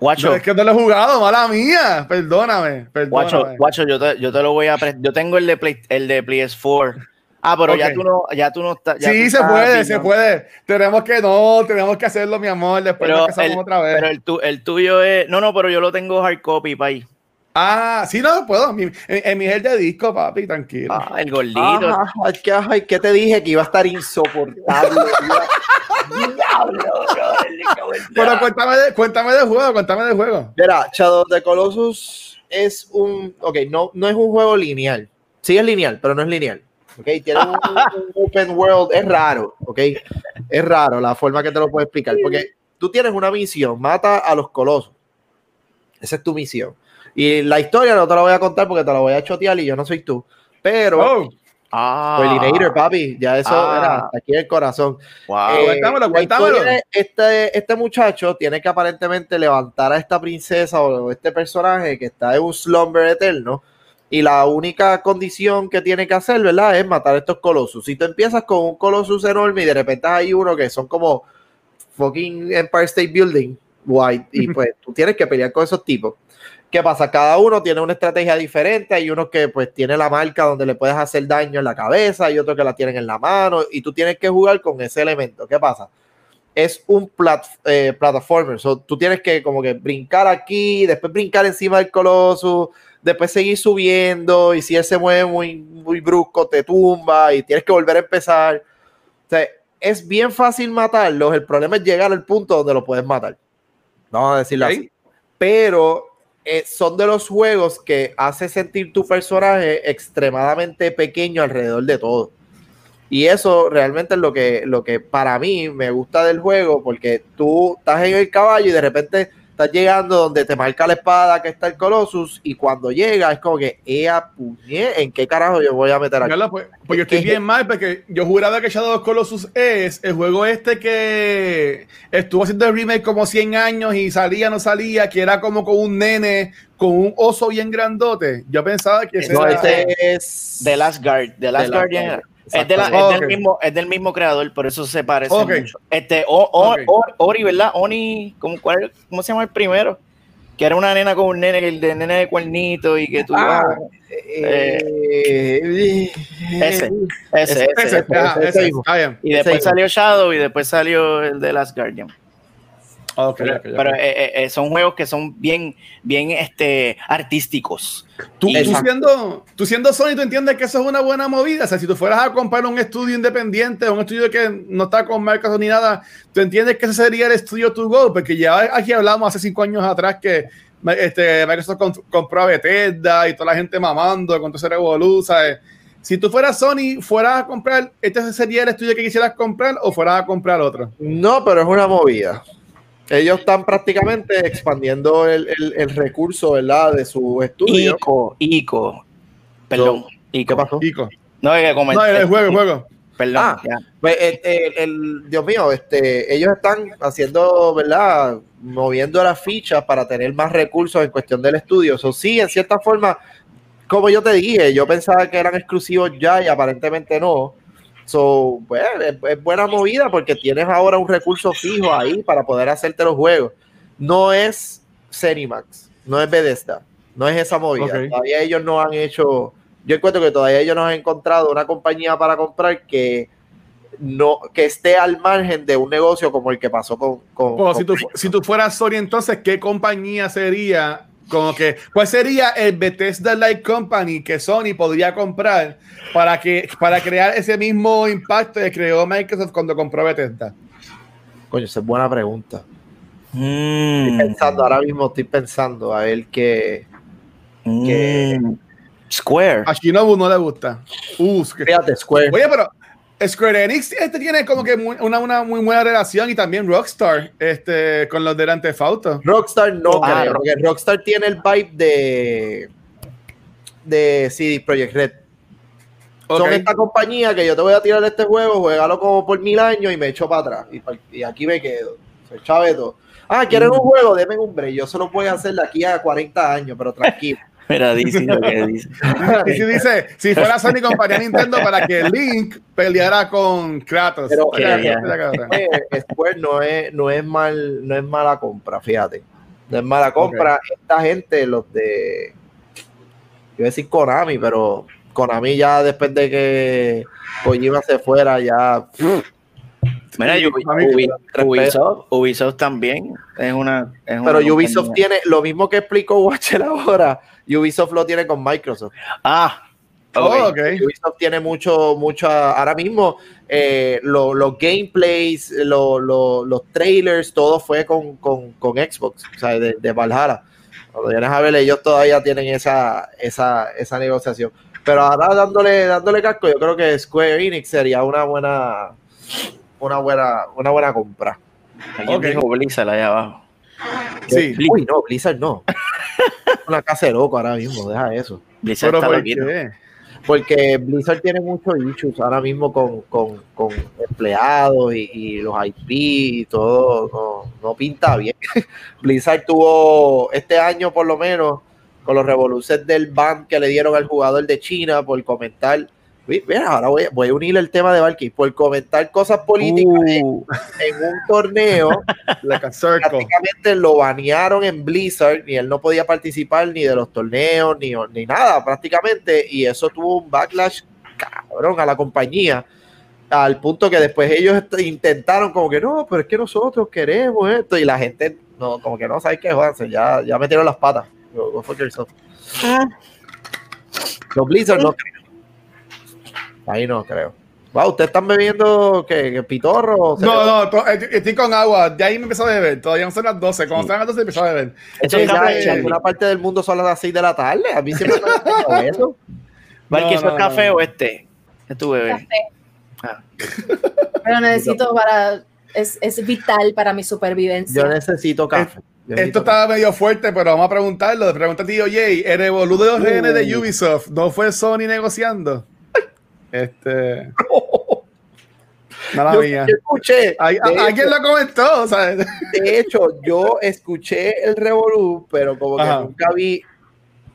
D: Guacho,
C: No, es que no lo he jugado, mala mía. Perdóname,
D: guacho,
C: perdóname.
D: guacho, yo te, yo te lo voy a. Yo tengo el de Play, el de PS4. Ah, pero ya tú no, ya tú no estás.
C: Sí, se puede, se
D: ¿no?
C: puede. Tenemos que no, tenemos que hacerlo, mi amor. Después
D: Pero
C: nos casamos
D: el,
C: otra vez.
D: pero el, tu- el tuyo es. No, no, pero yo lo tengo hard copy, pay.
C: Ah, sí, no puedo. Mi- en, en mi gel de disco, papi, tranquilo.
D: Ah, el gordito.
B: Ajá, ay, que te dije que iba a estar insoportable.
D: Diablo, bro,
C: Pero cuéntame de, cuéntame de juego, cuéntame de juego.
B: Mira, Shadow of the Colossus es un. Ok, no, no es un juego lineal. Sí es lineal, pero no es lineal. Ok, tiene un, un open world. Es raro, ok. Es raro la forma que te lo puedo explicar. Porque tú tienes una misión, mata a los colosos. Esa es tu misión. Y la historia no te la voy a contar porque te la voy a chotear y yo no soy tú. Pero.
C: Oh,
D: Ah,
B: papi, ya eso
D: Ah.
B: era aquí en el corazón.
D: wow.
B: Eh,
C: cuéntamelo,
B: Este, este muchacho tiene que aparentemente levantar a esta princesa o este personaje que está en un slumber eterno. Y la única condición que tiene que hacer, ¿verdad? Es matar a estos colosos. Si tú empiezas con un colosus enorme y de repente hay uno que son como fucking Empire State Building, white, y pues tú tienes que pelear con esos tipos. ¿Qué pasa? Cada uno tiene una estrategia diferente. Hay uno que pues tiene la marca donde le puedes hacer daño en la cabeza, hay otro que la tienen en la mano y tú tienes que jugar con ese elemento. ¿Qué pasa? Es un plat, eh, plataformer. So, tú tienes que como que brincar aquí, después brincar encima del coloso, después seguir subiendo y si él se mueve muy, muy brusco te tumba y tienes que volver a empezar. O sea, es bien fácil matarlos. El problema es llegar al punto donde lo puedes matar. Vamos a decirlo así. Pero eh, son de los juegos que hace sentir tu personaje extremadamente pequeño alrededor de todo. Y eso realmente es lo que, lo que para mí me gusta del juego, porque tú estás en el caballo y de repente estás llegando donde te marca la espada que está el Colossus, y cuando llega es como que, ¡ea puñe! ¿En qué carajo yo voy a meter aquí?
C: Pues, pues yo estoy bien mal porque yo juraba que Shadow of Colossus es el juego este que estuvo haciendo el remake como 100 años y salía, no salía, que era como con un nene, con un oso bien grandote. Yo pensaba que ese
B: No,
C: era-
B: ese es
D: The Last Guard. The Last
B: The Last
D: Guardian.
B: Guard,
D: Es, de la- es del mismo, es del mismo creador, por eso se parece
C: Ok.
D: mucho. Este, o, o-
C: Ok.
D: o- Ori, ¿verdad? Oni, ¿cómo, cuál- ¿cómo se llama el primero? Que era una nena con un nene, el de nene de cuernito y que tú.
B: Ah,
D: Eh,
B: eh,
D: ese, ese,
C: ese,
D: ese.
C: ese,
B: ese.
D: Y después salió Shadow y después salió el de Last Guardian.
C: Ok,
D: Pero, eh, eh, eh, son juegos que son bien, bien este, artísticos.
C: Tú, siendo, tú siendo Sony, tú entiendes que eso es una buena movida. O sea, si tú fueras a comprar un estudio independiente, un estudio que no está con marcas ni nada, tú entiendes que ese sería el estudio to go, porque ya aquí hablamos hace cinco años atrás que este, Microsoft comp- compró a Bethesda y toda la gente mamando con todo ese revolú, ¿sabes? Si tú fueras Sony, fueras a comprar, ¿este sería el estudio que quisieras comprar o fueras a comprar otro?
B: No, pero es una movida. Ellos están prácticamente expandiendo el, el- el recurso, ¿verdad? De su estudio.
D: Ico, Ico. Perdón,
B: ¿Qué
D: Ico.
B: pasó?
C: Kiko.
D: No, es que comenté.
C: No, el juego, el juego.
D: Perdón.
B: Ah,
D: ya.
B: Pues, el, el- el- Dios mío, este, ellos están haciendo, ¿verdad? Moviendo las fichas para tener más recursos en cuestión del estudio. Eso sí, en cierta forma, como yo te dije, yo pensaba que eran exclusivos ya y aparentemente no. So, pues, es, es buena movida porque tienes ahora un recurso fijo ahí para poder hacerte los juegos. No es Cenimax, no es Bethesda, no es esa movida. Todavía ellos no han hecho, yo encuentro que todavía ellos no han encontrado una compañía para comprar que no que esté al margen de un negocio como el que pasó con, con-
C: Bueno,
B: con-
C: si, tú, si tú fueras Sony, entonces, ¿qué compañía sería? Como que, ¿cuál sería el Bethesda Like Company que Sony podría comprar para, que, para crear ese mismo impacto que creó Microsoft cuando compró Bethesda?
B: Coño, esa es buena pregunta.
D: Mm,
B: Estoy pensando, ahora mismo estoy pensando a ver qué. que-
D: mm. Square.
C: A Shinobu no le gusta. Uh, que-
B: Fíjate, Square.
C: Oye, pero Square Enix este tiene como que muy- una, una muy buena relación y también Rockstar este, con los del Antefauto.
B: Rockstar no
D: Ah,
B: creo, porque Rockstar tiene el vibe de de CD Projekt Red. Son esta compañía que yo te voy a tirar este juego, juégalo como por mil años y me echo para atrás. Y, aquí me quedo. Soy chaveto. Ah, ¿quieren un juego? Denme un break. Yo se lo voy a hacer de aquí a 40 años, pero tranquilo.
D: Mira, dice lo que dice.
C: Y si dice, si fuera Sony compañía Nintendo para que Link peleara con Kratos.
B: Pero,
D: eh,
B: Square no es, no es mal, no es mala compra, fíjate. No es mala compra. Esta gente, los de iba a decir Konami, pero Konami ya después de que Kojima se fuera, ya
D: Mira, Ubisoft, Ubisoft también es una. es
B: pero
D: una
B: Ubisoft
D: compañía.
B: tiene lo mismo que explicó Watcher ahora, Ubisoft lo tiene con Microsoft.
D: Ah, ok.
C: Oh.
B: Ubisoft tiene mucho, mucho, ahora mismo eh, lo- los gameplays, lo- lo- los trailers, todo fue con, con, con Xbox, o sea, de, de Valhalla. Cuando vienes a ver, ellos todavía tienen esa, esa, esa negociación. Pero ahora dándole, dándole casco, yo creo que Square Enix sería una buena, una buena, una buena compra.
D: Alguien dijo Blizzard allá abajo.
C: Sí.
B: Uy, no, Blizzard no. una casa de loco ahora mismo, deja eso.
D: Blizzard
C: Pero
D: está
C: ¿por
D: loquito.
C: qué?
B: Porque Blizzard tiene muchos issues ahora mismo con, con, con empleados y, y los IP y todo, no, no pinta bien. Blizzard tuvo este año por lo menos con los revoluciones del ban que le dieron al jugador de China por comentar. Mira, ahora voy, a- voy a unir el tema de Valky por comentar cosas políticas en,
D: Uh,
B: en un torneo
C: Like
B: prácticamente lo banearon en Blizzard y él no podía participar ni de los torneos ni, ni nada prácticamente y eso tuvo un backlash cabrón a la compañía al punto que después ellos intentaron como que no, pero es que nosotros queremos esto y la gente no, como que no sabe qué jodanse, ya, ya metieron las patas. Go- go fuck yourself. Los Blizzard no creo. Ahí no creo. Wow, ¿ustedes están bebiendo qué, qué pitorro?
C: No, no, eh, estoy con agua. De ahí me empezó a beber. Todavía no son las 12. Cuando
D: Sí.
C: son las 12 empezó a beber.
D: eso es
B: ya,
D: café.
B: en alguna parte del mundo son las 6 de la tarde. A mí siempre me eso.
D: Valky, ¿eso
C: no,
D: es café
C: no.
D: o este? ¿Qué tú bebes?
A: Café.
D: Ah.
A: Pero necesito para. Es, es vital para mi supervivencia.
B: Yo necesito café.
C: Esto estaba medio fuerte, pero vamos a preguntarlo. Pregunta a ti, oye, el revolú de los rehenes de
B: Uh.
C: Ubisoft, ¿no fue Sony negociando? Este. Mala
B: Yo,
C: mía.
B: yo escuché,
C: Alguien lo comentó, sea,
B: de hecho, yo escuché el Revolú, pero como que
C: Ajá.
B: nunca vi,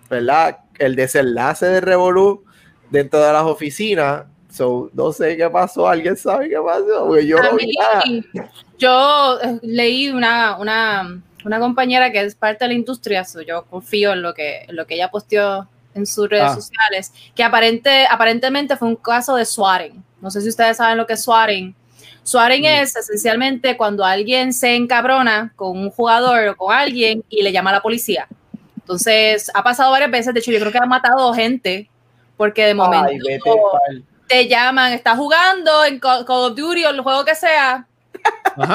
B: ¿verdad? El desenlace de Revolú dentro de las oficinas. So, no sé qué pasó, alguien sabe qué pasó, porque yo
A: A
B: no vi
A: mí,
B: nada.
A: yo eh, leí una, una, una compañera que es parte de la industria, so yo confío en lo que, en lo que ella posteó en sus redes
C: Ah.
A: sociales, que aparente, aparentemente fue un caso de swatting. No sé si ustedes saben lo que es swatting. Swatting
C: Mm.
A: es esencialmente cuando alguien se encabrona con un jugador o con alguien y le llama a la policía. Entonces, ha pasado varias veces, de hecho yo creo que ha matado gente porque de momento
B: Ay, vete
A: te llaman, estás jugando en Call of Duty o el juego que sea.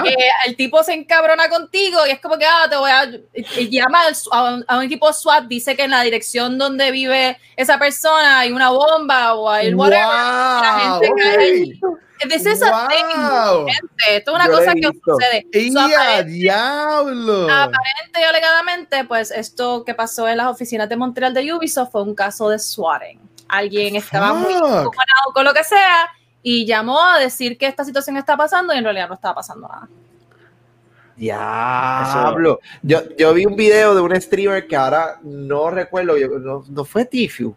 A: Eh, el tipo se encabrona contigo y es como que, ah, te voy a... y llama a un, a un equipo SWAT, dice que en la dirección donde vive esa persona hay una bomba o hay whatever. la
C: Wow,
A: gente cae. This is a thing,
C: Wow.
A: gente. Esto es una
B: Yo
A: cosa que sucede.
C: ¡Y
A: So,
C: a
A: aparente-
C: diablo!
A: aparente y alegadamente, pues esto que pasó en las oficinas de Montreal de Ubisoft fue un caso de swatting. alguien estaba muy encojonado con lo que sea y llamó a decir que esta situación está pasando y en realidad no estaba pasando nada.
B: Diablo. Yo, yo vi un video de un streamer que ahora no recuerdo, no, no, fue Tifu.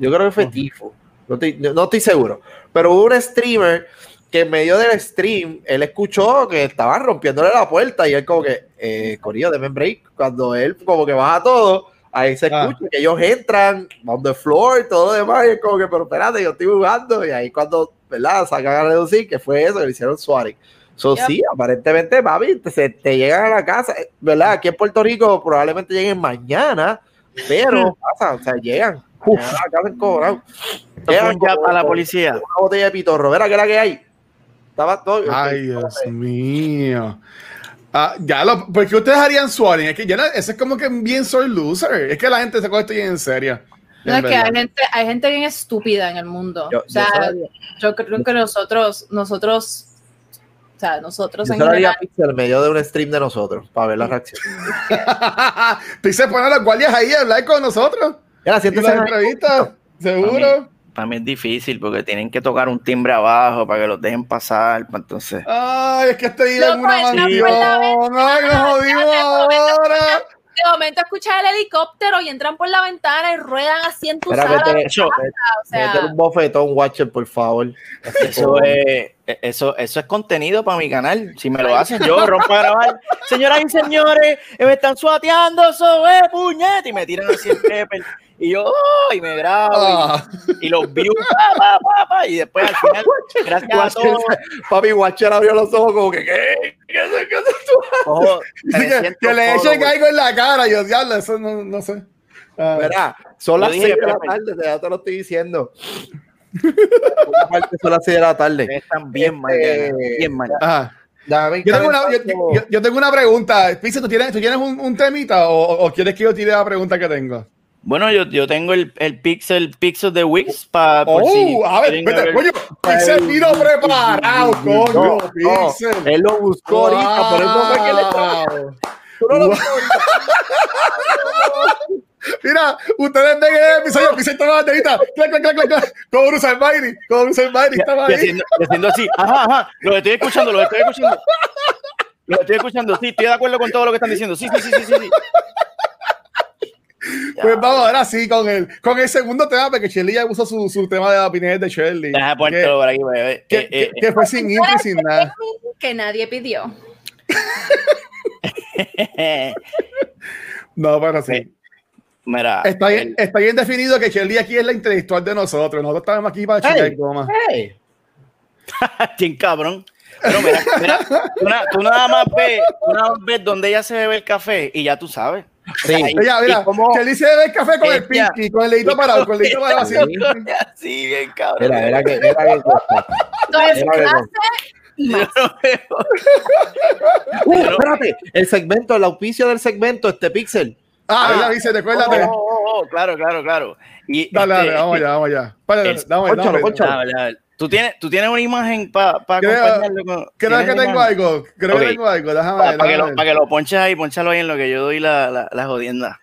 B: Yo creo que fue Tifu. No estoy, no estoy seguro. Pero hubo un streamer que en medio del stream él escuchó que estaban rompiéndole la puerta y él como que, eh, Corillo, de break. Cuando él como que baja todo, ahí se ah. escucha que ellos entran on the floor y todo lo demás y es como que, pero espérate, yo estoy jugando y ahí cuando, ¿verdad? Sacan a reducir que fue eso, que le hicieron swatting. So, sí, aparentemente, papi, te, te llegan a la casa, ¿verdad? Aquí en Puerto Rico probablemente lleguen mañana, pero pasa, o sea, llegan. Llegan a la casa en cobrado.
D: Llegan ya para la policía.
B: Una botella de pitorro, ¿verdad? ¿Qué es la que hay? Estaba todo.
C: Ay, Dios mío. Ah, ya lo, porque ustedes harían swatting, es que ya eso es como que bien soy loser, es que la gente se coge esto bien en serio.
A: No, es que hay gente, hay gente bien estúpida en el mundo. Yo, o sea, yo, creo que nosotros, nosotros o sea, nosotros
B: Yo en general... Pixel medio de un stream de nosotros para ver la reacción.
C: Pixel pone a los guardias ahí a hablar con nosotros.
B: Ya, la
C: entrevista, seguro.
D: Para mí, es difícil porque tienen que tocar un timbre abajo para que los dejen pasar. Entonces.
C: Ay, es que estoy en una mansión. Ay, nos jodimos ahora
A: de momento escuchas el helicóptero y entran por la ventana y ruedan así en tu sala.
B: Eso, o sea, un bofetón, Watcher, por favor.
D: Eso es, eso, eso es contenido para mi canal. Si me lo hacen, yo rompo a grabar. Señoras y señores, me están suateando, eso es puñete. Y me tiran así el pepper. Y yo, oh, y me grabo. Ah. Y, los views, pa, pa, pa, y después al final, gracias a todos.
B: Papi, Watcher abrió los ojos como que, ¿qué? ¿Qué es ¿Qué
C: Ojo, que, que le echen algo en la cara. Yo, diablo, eso no, no sé.
B: Uh, Verá, son las 6 de la tarde, ya te lo estoy diciendo. son las 6 de la tarde.
D: Están bien mal, este, bien mal.
C: Yo tengo, una, yo, yo, yo tengo, una, pregunta. Pisa, ¿tú tienes, ¿tú tienes un, un temita o, o, quieres que yo tire la pregunta que tengo?
D: Bueno, yo, yo tengo el, el Pixel Pixel de Wix para.
C: Oh, si a ver, vete, coño, Pixel vino preparado, coño, Pixel.
B: Él lo buscó ahorita, pero eso fue que le Tú no lo
C: Mira, ustedes ven el episodio, Pixel estaba baterita, clac, clac, clac, clac, como Bruce Almighty, como Bruce Almighty estaba ahí.
D: Haciendo, haciendo así, ajá, ajá, lo estoy escuchando, lo estoy escuchando. Lo estoy escuchando, sí, estoy de acuerdo con todo lo que están diciendo, sí, sí, sí, sí, sí.
C: Pues vamos, ahora sí, con el, con el segundo tema, porque Shelly ya puso su, su tema de la opinión de.
D: Deja por ahí,
C: Que, eh, eh, que, fue sin intro y sin nada.
A: Que nadie pidió.
C: no, pero sí.
D: Mira,
C: está, bien, está bien definido que Shelly aquí es la intelectual de nosotros. Nosotros estamos aquí para hey, goma.
D: Hey. ¿Quién cabrón? Pero mira, mira tú, tú, nada más ves, tú nada más ves donde ella se bebe el café y ya tú sabes.
C: Sí. Mira, mira, que dice bebe el café con el pinky, con el dedito parado, con el dedito parado así.
D: Sí, bien cabrón.
B: Mira, mira que, mira que
A: Entonces, clase
B: uh, espérate, el segmento, el auspicio del segmento, este pixel.
C: Ah, ella dice, recuérdate.
D: Oh, oh, oh, claro, claro, claro.
C: Y, dale, dale, este, vamos allá, vamos allá. Dale, dale,
D: dale, ¿Tú tienes, ¿Tú tienes una imagen para pa acompañarlo con,
C: Creo que tengo algo. Creo que tengo algo. Déjame.
D: Para que, lo, que lo ponches ahí, ponchalo ahí en lo que yo doy la, la, la jodienda.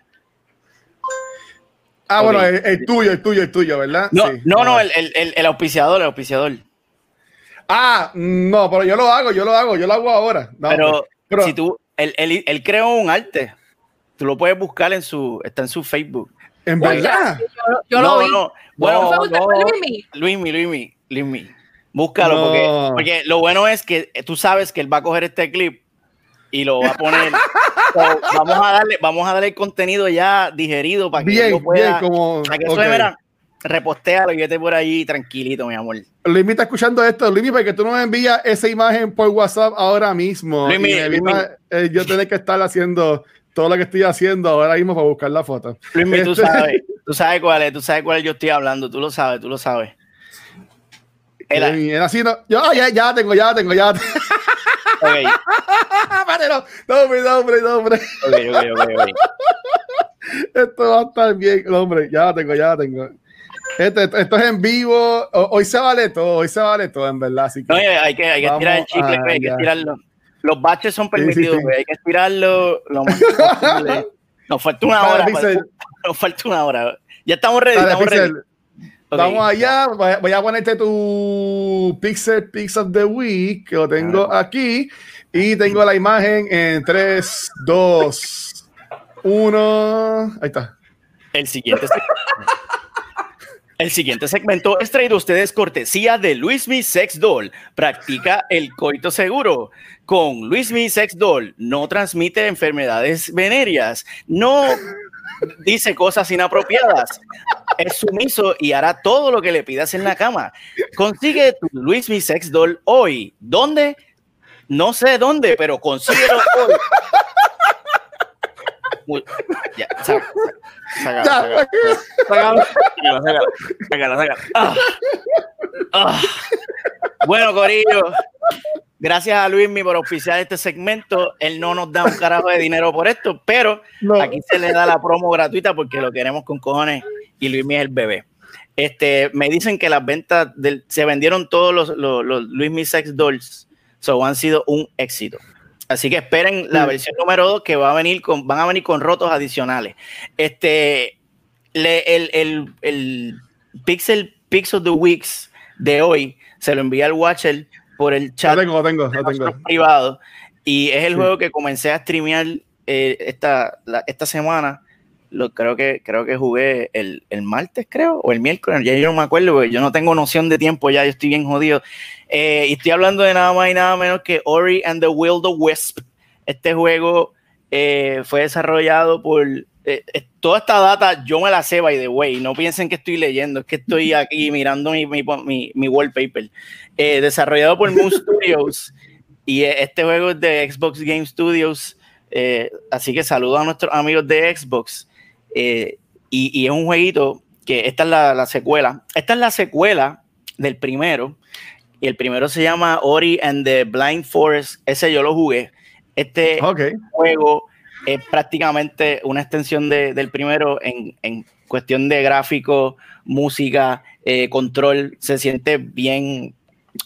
C: Ah, okay. bueno, el, el, tuyo, el tuyo, el tuyo, ¿verdad?
D: No, sí, no, no, el, el, el, auspiciador, el auspiciador.
C: Ah, no, pero yo lo hago, yo lo hago, yo lo hago ahora. No,
D: pero, pero, si tú, él, él, él creó un arte. Tú lo puedes buscar en su, está en su Facebook.
C: ¿En verdad?
A: Yo, yo no, lo vi.
D: No, bueno, no, no, Luismi. Luismi, Limmy. Búscalo, no. porque, porque, lo bueno es que tú sabes que él va a coger este clip y lo va a poner. so, vamos a darle, vamos a darle el contenido ya digerido para que
C: bien,
D: pueda.
C: Bien, como,
D: para que okay. eso mira, repostéalo y vete por ahí tranquilito, mi amor.
C: Luismi está escuchando esto, Luismi, porque tú no me envías esa imagen por WhatsApp ahora mismo. Luismi, eh, yo tener que estar haciendo todo lo que estoy haciendo ahora mismo para buscar la foto.
D: Luismi, este... tú sabes, tú sabes cuál es, tú sabes cuál es yo estoy hablando, tú lo sabes, tú lo sabes.
C: Era, era así, no, yo, ya, ya tengo, ya tengo, ya tengo.
D: Okay.
C: Vale, no, no, hombre, no, hombre, no, hombre.
D: Okay, okay, okay, okay.
C: Esto va a estar bien, no, hombre, ya tengo, ya tengo. Esto, esto, esto, es en vivo, hoy se vale todo, hoy se vale todo, en verdad. Así que
D: no, hay que, hay que tirar el chicle, a, hay que tirarlo. Los baches son permitidos, sí, sí, sí. hay que estirarlo lo más posible. Nos falta una hora. Nos falta una hora. Ya estamos ready, estamos ready.
C: Vamos allá, voy a ponerte tu Pixel Pix of the Week, que lo tengo aquí, y tengo la imagen en 3, 2, 1. Ahí está.
D: El siguiente El siguiente segmento es traído a ustedes cortesía de Luis Mi Sex Doll. Practica el coito seguro. Con Luis Mi Sex Doll no transmite enfermedades venéreas, no dice cosas inapropiadas, es sumiso y hará todo lo que le pidas en la cama. Consigue tu Luis Mi Sex Doll hoy. ¿Dónde? No sé dónde, pero consíguelo hoy. Ya, Bueno, Corillo, gracias a Luismi por oficiar este segmento. Él no nos da un carajo de dinero por esto, pero aquí se le da la promo gratuita porque lo queremos con cojones y Luismi es el bebé. Este, me dicen que las ventas del, se vendieron todos los, los, los Luismi Sex Dolls, so han sido un éxito. Así que esperen la versión número 2 que va a venir con, van a venir con rotos adicionales. Este, el, el, el, Pixel Pix of the Weeks de hoy se lo envía al Watcher por el chat
C: tengo, tengo, tengo.
D: privado. Y es el juego que comencé a streamear eh, esta, esta semana. Lo, creo, que, creo que jugué el, el, martes, creo, o el miércoles. Ya yo no me acuerdo, porque yo no tengo noción de tiempo ya, yo estoy bien jodido. Eh, y estoy hablando de nada más y nada menos que Ori and the Will the Wisp. Este juego eh, fue desarrollado por. Eh, toda esta data yo me la sé, by the way. No piensen que estoy leyendo, es que estoy aquí mirando mi, mi, mi, wallpaper. desarrollado por Moon Studios. Y este juego es de Xbox Game Studios. así que saludo a nuestros amigos de Xbox. Y, y, es un jueguito que esta es la, la secuela. Esta es la secuela del primero y el primero se llama Ori and the Blind Forest. Ese yo lo jugué. Este juego es prácticamente una extensión del primero en, en, cuestión de gráfico, música, eh, control. Se siente bien,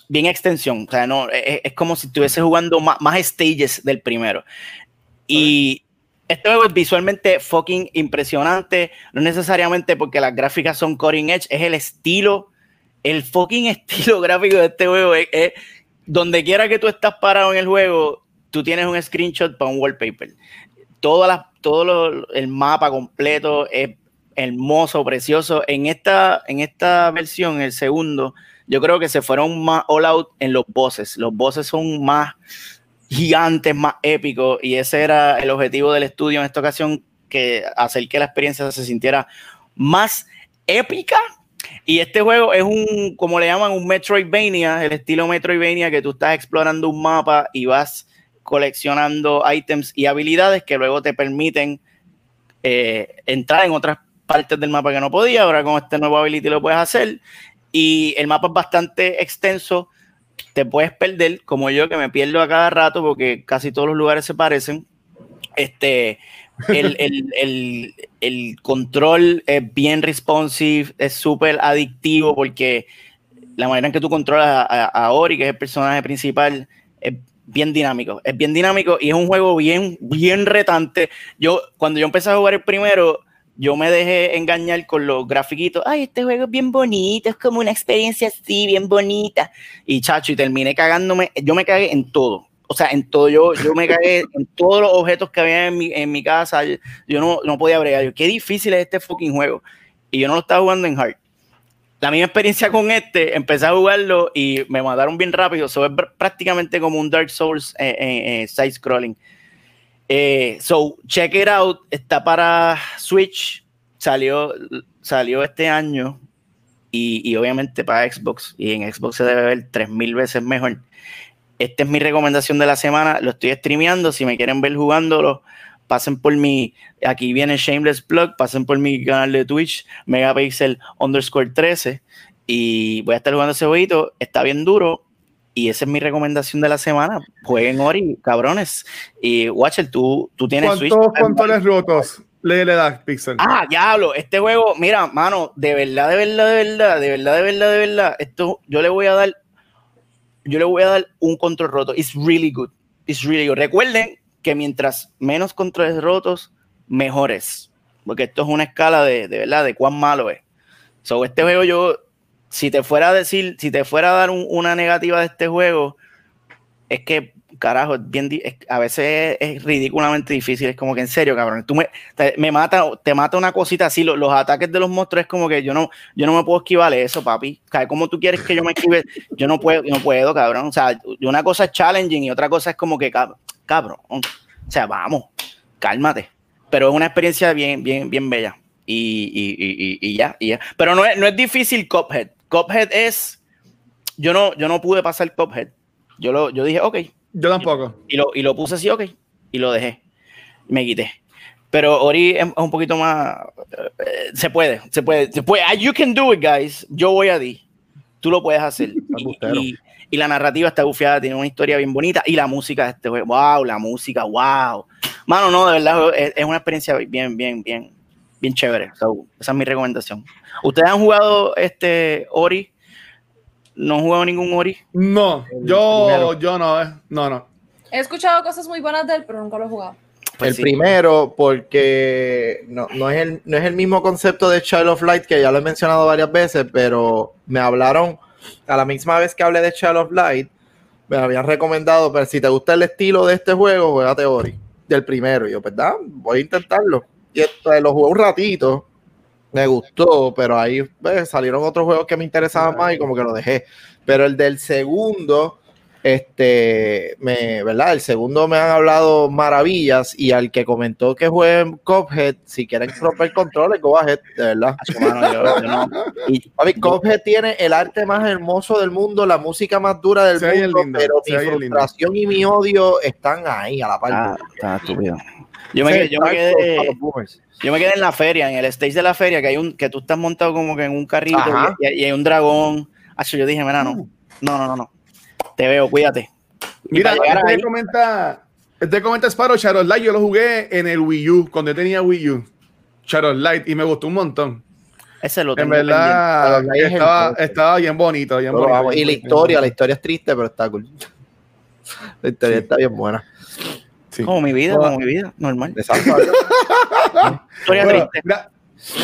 D: bien extensión. O sea, no, es, es como si estuviese jugando más, más, stages del primero. Y este juego es visualmente fucking impresionante. No necesariamente porque las gráficas son cutting edge, es el estilo el fucking estilo gráfico de este juego es, donde quiera que tú estás parado en el juego, tú tienes un screenshot para un wallpaper. Todo el mapa completo es hermoso, precioso. En esta, en esta versión, el segundo, yo creo que se fueron más all out en los bosses. Los bosses son más gigantes, más épicos, y ese era el objetivo del estudio en esta ocasión, que hacer que la experiencia se sintiera más épica y este juego es un, como le llaman, un Metroidvania, el estilo Metroidvania, que tú estás explorando un mapa y vas coleccionando ítems y habilidades que luego te permiten eh, entrar en otras partes del mapa que no podía. Ahora con este nuevo ability lo puedes hacer. Y el mapa es bastante extenso. Te puedes perder, como yo, que me pierdo a cada rato porque casi todos los lugares se parecen. Este, el, el, el, el, control es bien responsive, es súper adictivo porque la manera en que tú controlas a, a, Ori, que es el personaje principal, es bien dinámico. Es bien dinámico y es un juego bien, bien retante. Yo, cuando yo empecé a jugar el primero, yo me dejé engañar con los grafiquitos. Ay, este juego es bien bonito, es como una experiencia así, bien bonita. Y chacho, y terminé cagándome. Yo me cagué en todo o sea, en todo, yo, yo me cagué en todos los objetos que había en mi, en mi casa, yo, no, no, podía bregar. qué difícil es este fucking juego. Y yo no lo estaba jugando en hard. La misma experiencia con este, empecé a jugarlo y me mataron bien rápido. Eso es prácticamente como un Dark Souls eh, eh, eh, side scrolling. so, check it out. Está para Switch. Salió, salió este año. Y, y obviamente para Xbox. Y en Xbox se debe ver 3000 veces mejor. Esta es mi recomendación de la semana. Lo estoy streameando. Si me quieren ver jugándolo, pasen por mi. Aquí viene Shameless Plug. Pasen por mi canal de Twitch, Megapixel underscore 13. Y voy a estar jugando ese jueguito. Está bien duro. Y esa es mi recomendación de la semana. Jueguen Ori, cabrones. Y Watcher, tú, tú tienes
C: ¿Cuántos Switch. controles rotos le, le das, Pixel?
D: Ah, diablo. Este juego, mira, mano, de verdad, de verdad, de verdad, de verdad, de verdad, de verdad. Esto yo le voy a dar yo le voy a dar un control roto. It's really good. It's really good. Recuerden que mientras menos controles rotos, mejores. Porque esto es una escala de, de verdad, de cuán malo es. So, este juego yo, si te fuera a decir, si te fuera a dar una negativa de este juego, es que carajo, bien, a veces es, ridículamente difícil. Es como que en serio, cabrón. Tú me, te, me mata, te mata una cosita así. Los, ataques de los monstruos es como que yo no, yo no me puedo esquivar eso, papi. ¿Cómo tú quieres que yo me esquive? Yo no puedo, no puedo, cabrón. O sea, una cosa es challenging y otra cosa es como que, cabrón. O sea, vamos, cálmate. Pero es una experiencia bien, bien, bien bella. Y, y, y, y ya. Pero no es, no es difícil Cophead. Cophead es. Yo no, yo no pude pasar Cophead. Yo, lo, yo dije, ok,
C: yo tampoco.
D: Y lo, y lo puse así, ok. Y lo dejé. Me quité. Pero Ori es un poquito más. Eh, se puede, se puede, se puede. Ah, you can do it, guys. Yo voy a ti. Tú lo puedes hacer. y, y, la narrativa está bufiada, tiene una historia bien bonita. Y la música de este juego, wow, la música, wow. Mano, no, de verdad, es, una experiencia bien, bien, bien, bien chévere. esa es mi recomendación. ¿Ustedes han jugado este Ori? ¿No jugado ningún Ori?
C: No, yo, yo no, eh, no, no.
A: He escuchado cosas muy buenas de él, pero nunca lo he jugado.
B: Pues el primero, porque no, no, es el, no es el mismo concepto de Child of Light, que ya lo he mencionado varias veces, pero me hablaron a la misma vez que hablé de Child of Light, me habían recomendado, pero si te gusta el estilo de este juego, juega Ori, del primero. Y yo, ¿verdad? Voy a intentarlo. Y esto, lo jugué un ratito me gustó, pero ahí pues, salieron otros juegos que me interesaban más y como que lo dejé. Pero el del segundo, este, me, ¿verdad? El segundo me han hablado maravillas y al que comentó que jueguen Cophead, si quieren romper controles, go ahead, de verdad. Y, Cophead tiene el arte más hermoso del mundo, la música más dura del mundo, pero mi frustración y mi odio están ahí a la par.
D: Ah, está estúpido. Yo me, yo me quedé yo me quedé en la feria, en el stage de la feria, que hay un, que tú estás montado como que en un carrito y, hay un dragón. Así yo dije, mira, no, no, no, no, Te veo, cuídate.
C: Mira, este comenta, este comenta Sparrow, Shadow Light, yo lo jugué en el Wii U, cuando yo tenía Wii U. Shadow Light, y me gustó un montón.
D: Ese lo tengo
C: En verdad, estaba, estaba, bien bonito, bien bonito.
B: y la historia, la historia es triste, pero está cool. La historia está bien buena.
D: Como mi vida, como mi vida, normal.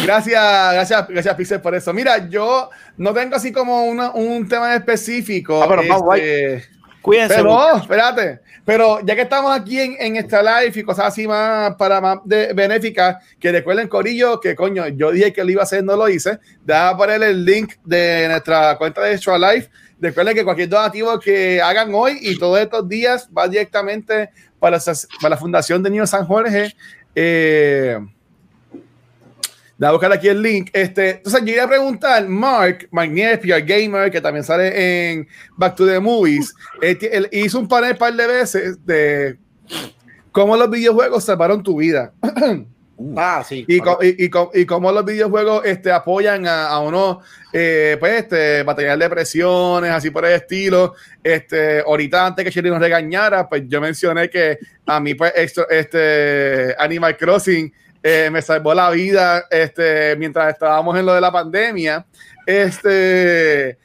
C: gracias, gracias, gracias, Pixel, por eso. Mira, yo no tengo así como un tema específico. Ah, pero este, Cuídense. Pero, espérate. Pero ya que estamos aquí en, en esta live y cosas así más para más de, benéficas, que recuerden, Corillo, que coño, yo dije que lo iba a hacer, no lo hice. Déjame poner el link de nuestra cuenta de Extra Life. Recuerden que cualquier donativo que hagan hoy y todos estos días va directamente para, la Fundación de Niños San Jorge. Eh, a buscar aquí el link. Este, entonces, yo iba a preguntar, Mark, Mark Gamer, que también sale en Back to the Movies, él, hizo un panel un par de veces de cómo los videojuegos salvaron tu vida.
B: Ah, sí.
C: Y, y, y, cómo los videojuegos este, apoyan a, a uno, eh, pues, este, batallar depresiones, así por el estilo. Este, ahorita antes que Sherry nos regañara, pues yo mencioné que a mí, pues, esto, este, Animal Crossing eh, me salvó la vida este, mientras estábamos en lo de la pandemia. Este,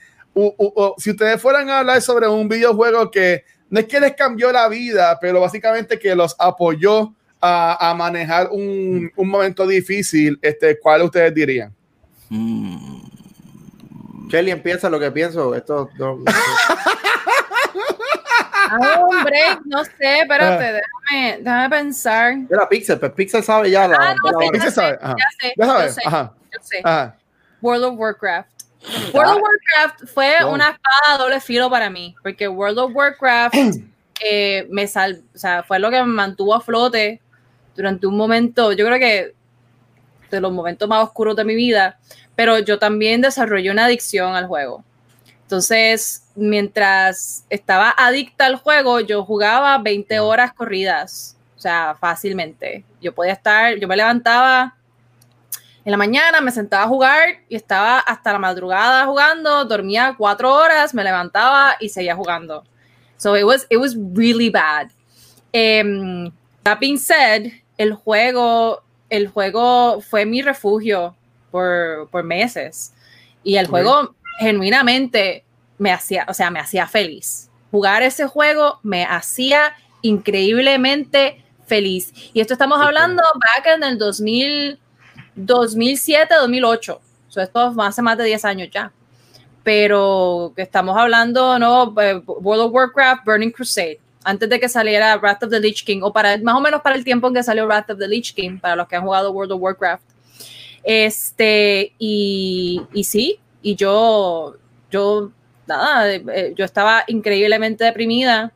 C: si ustedes fueran a hablar sobre un videojuego que no es que les cambió la vida, pero básicamente que los apoyó a, manejar un, un, momento difícil, este, ¿cuál ustedes dirían?
B: Mm. Kelly empieza lo que pienso. Esto
A: hombre, no sé, espérate, ah. déjame, déjame pensar.
B: Era Pixel, pero Pixel sabe ya la.
A: Ah, no, Pixel ya sabe. Ya sé, ya sé, Ajá. Yo sé. World of Warcraft. World of Warcraft fue una espada doble filo para mí, porque World of Warcraft eh, me sal, o sea, fue lo que me mantuvo a flote durante un momento, yo creo que de los momentos más oscuros de mi vida, pero yo también desarrollé una adicción al juego. Entonces, mientras estaba adicta al juego, yo jugaba 20 horas corridas, o sea, fácilmente. Yo podía estar, yo me levantaba en la mañana, me sentaba a jugar y estaba hasta la madrugada jugando, dormía cuatro horas, me levantaba y seguía jugando. So it was, it was really bad. Um, that being said, el juego, el juego fue mi refugio por, por meses. Y el juego genuinamente me hacía, o sea, me hacía feliz. Jugar ese juego me hacía increíblemente feliz. Y esto estamos hablando back en el 2000, 2007, 2008. esto hace más de 10 años ya. Pero estamos hablando, ¿no? Eh, World of Warcraft, Burning Crusade, antes de que saliera Wrath of the Lich King, o para más o menos para el tiempo en que salió Wrath of the Lich King, para los que han jugado World of Warcraft. Este, y, y sí, y yo, yo, nada, eh, yo estaba increíblemente deprimida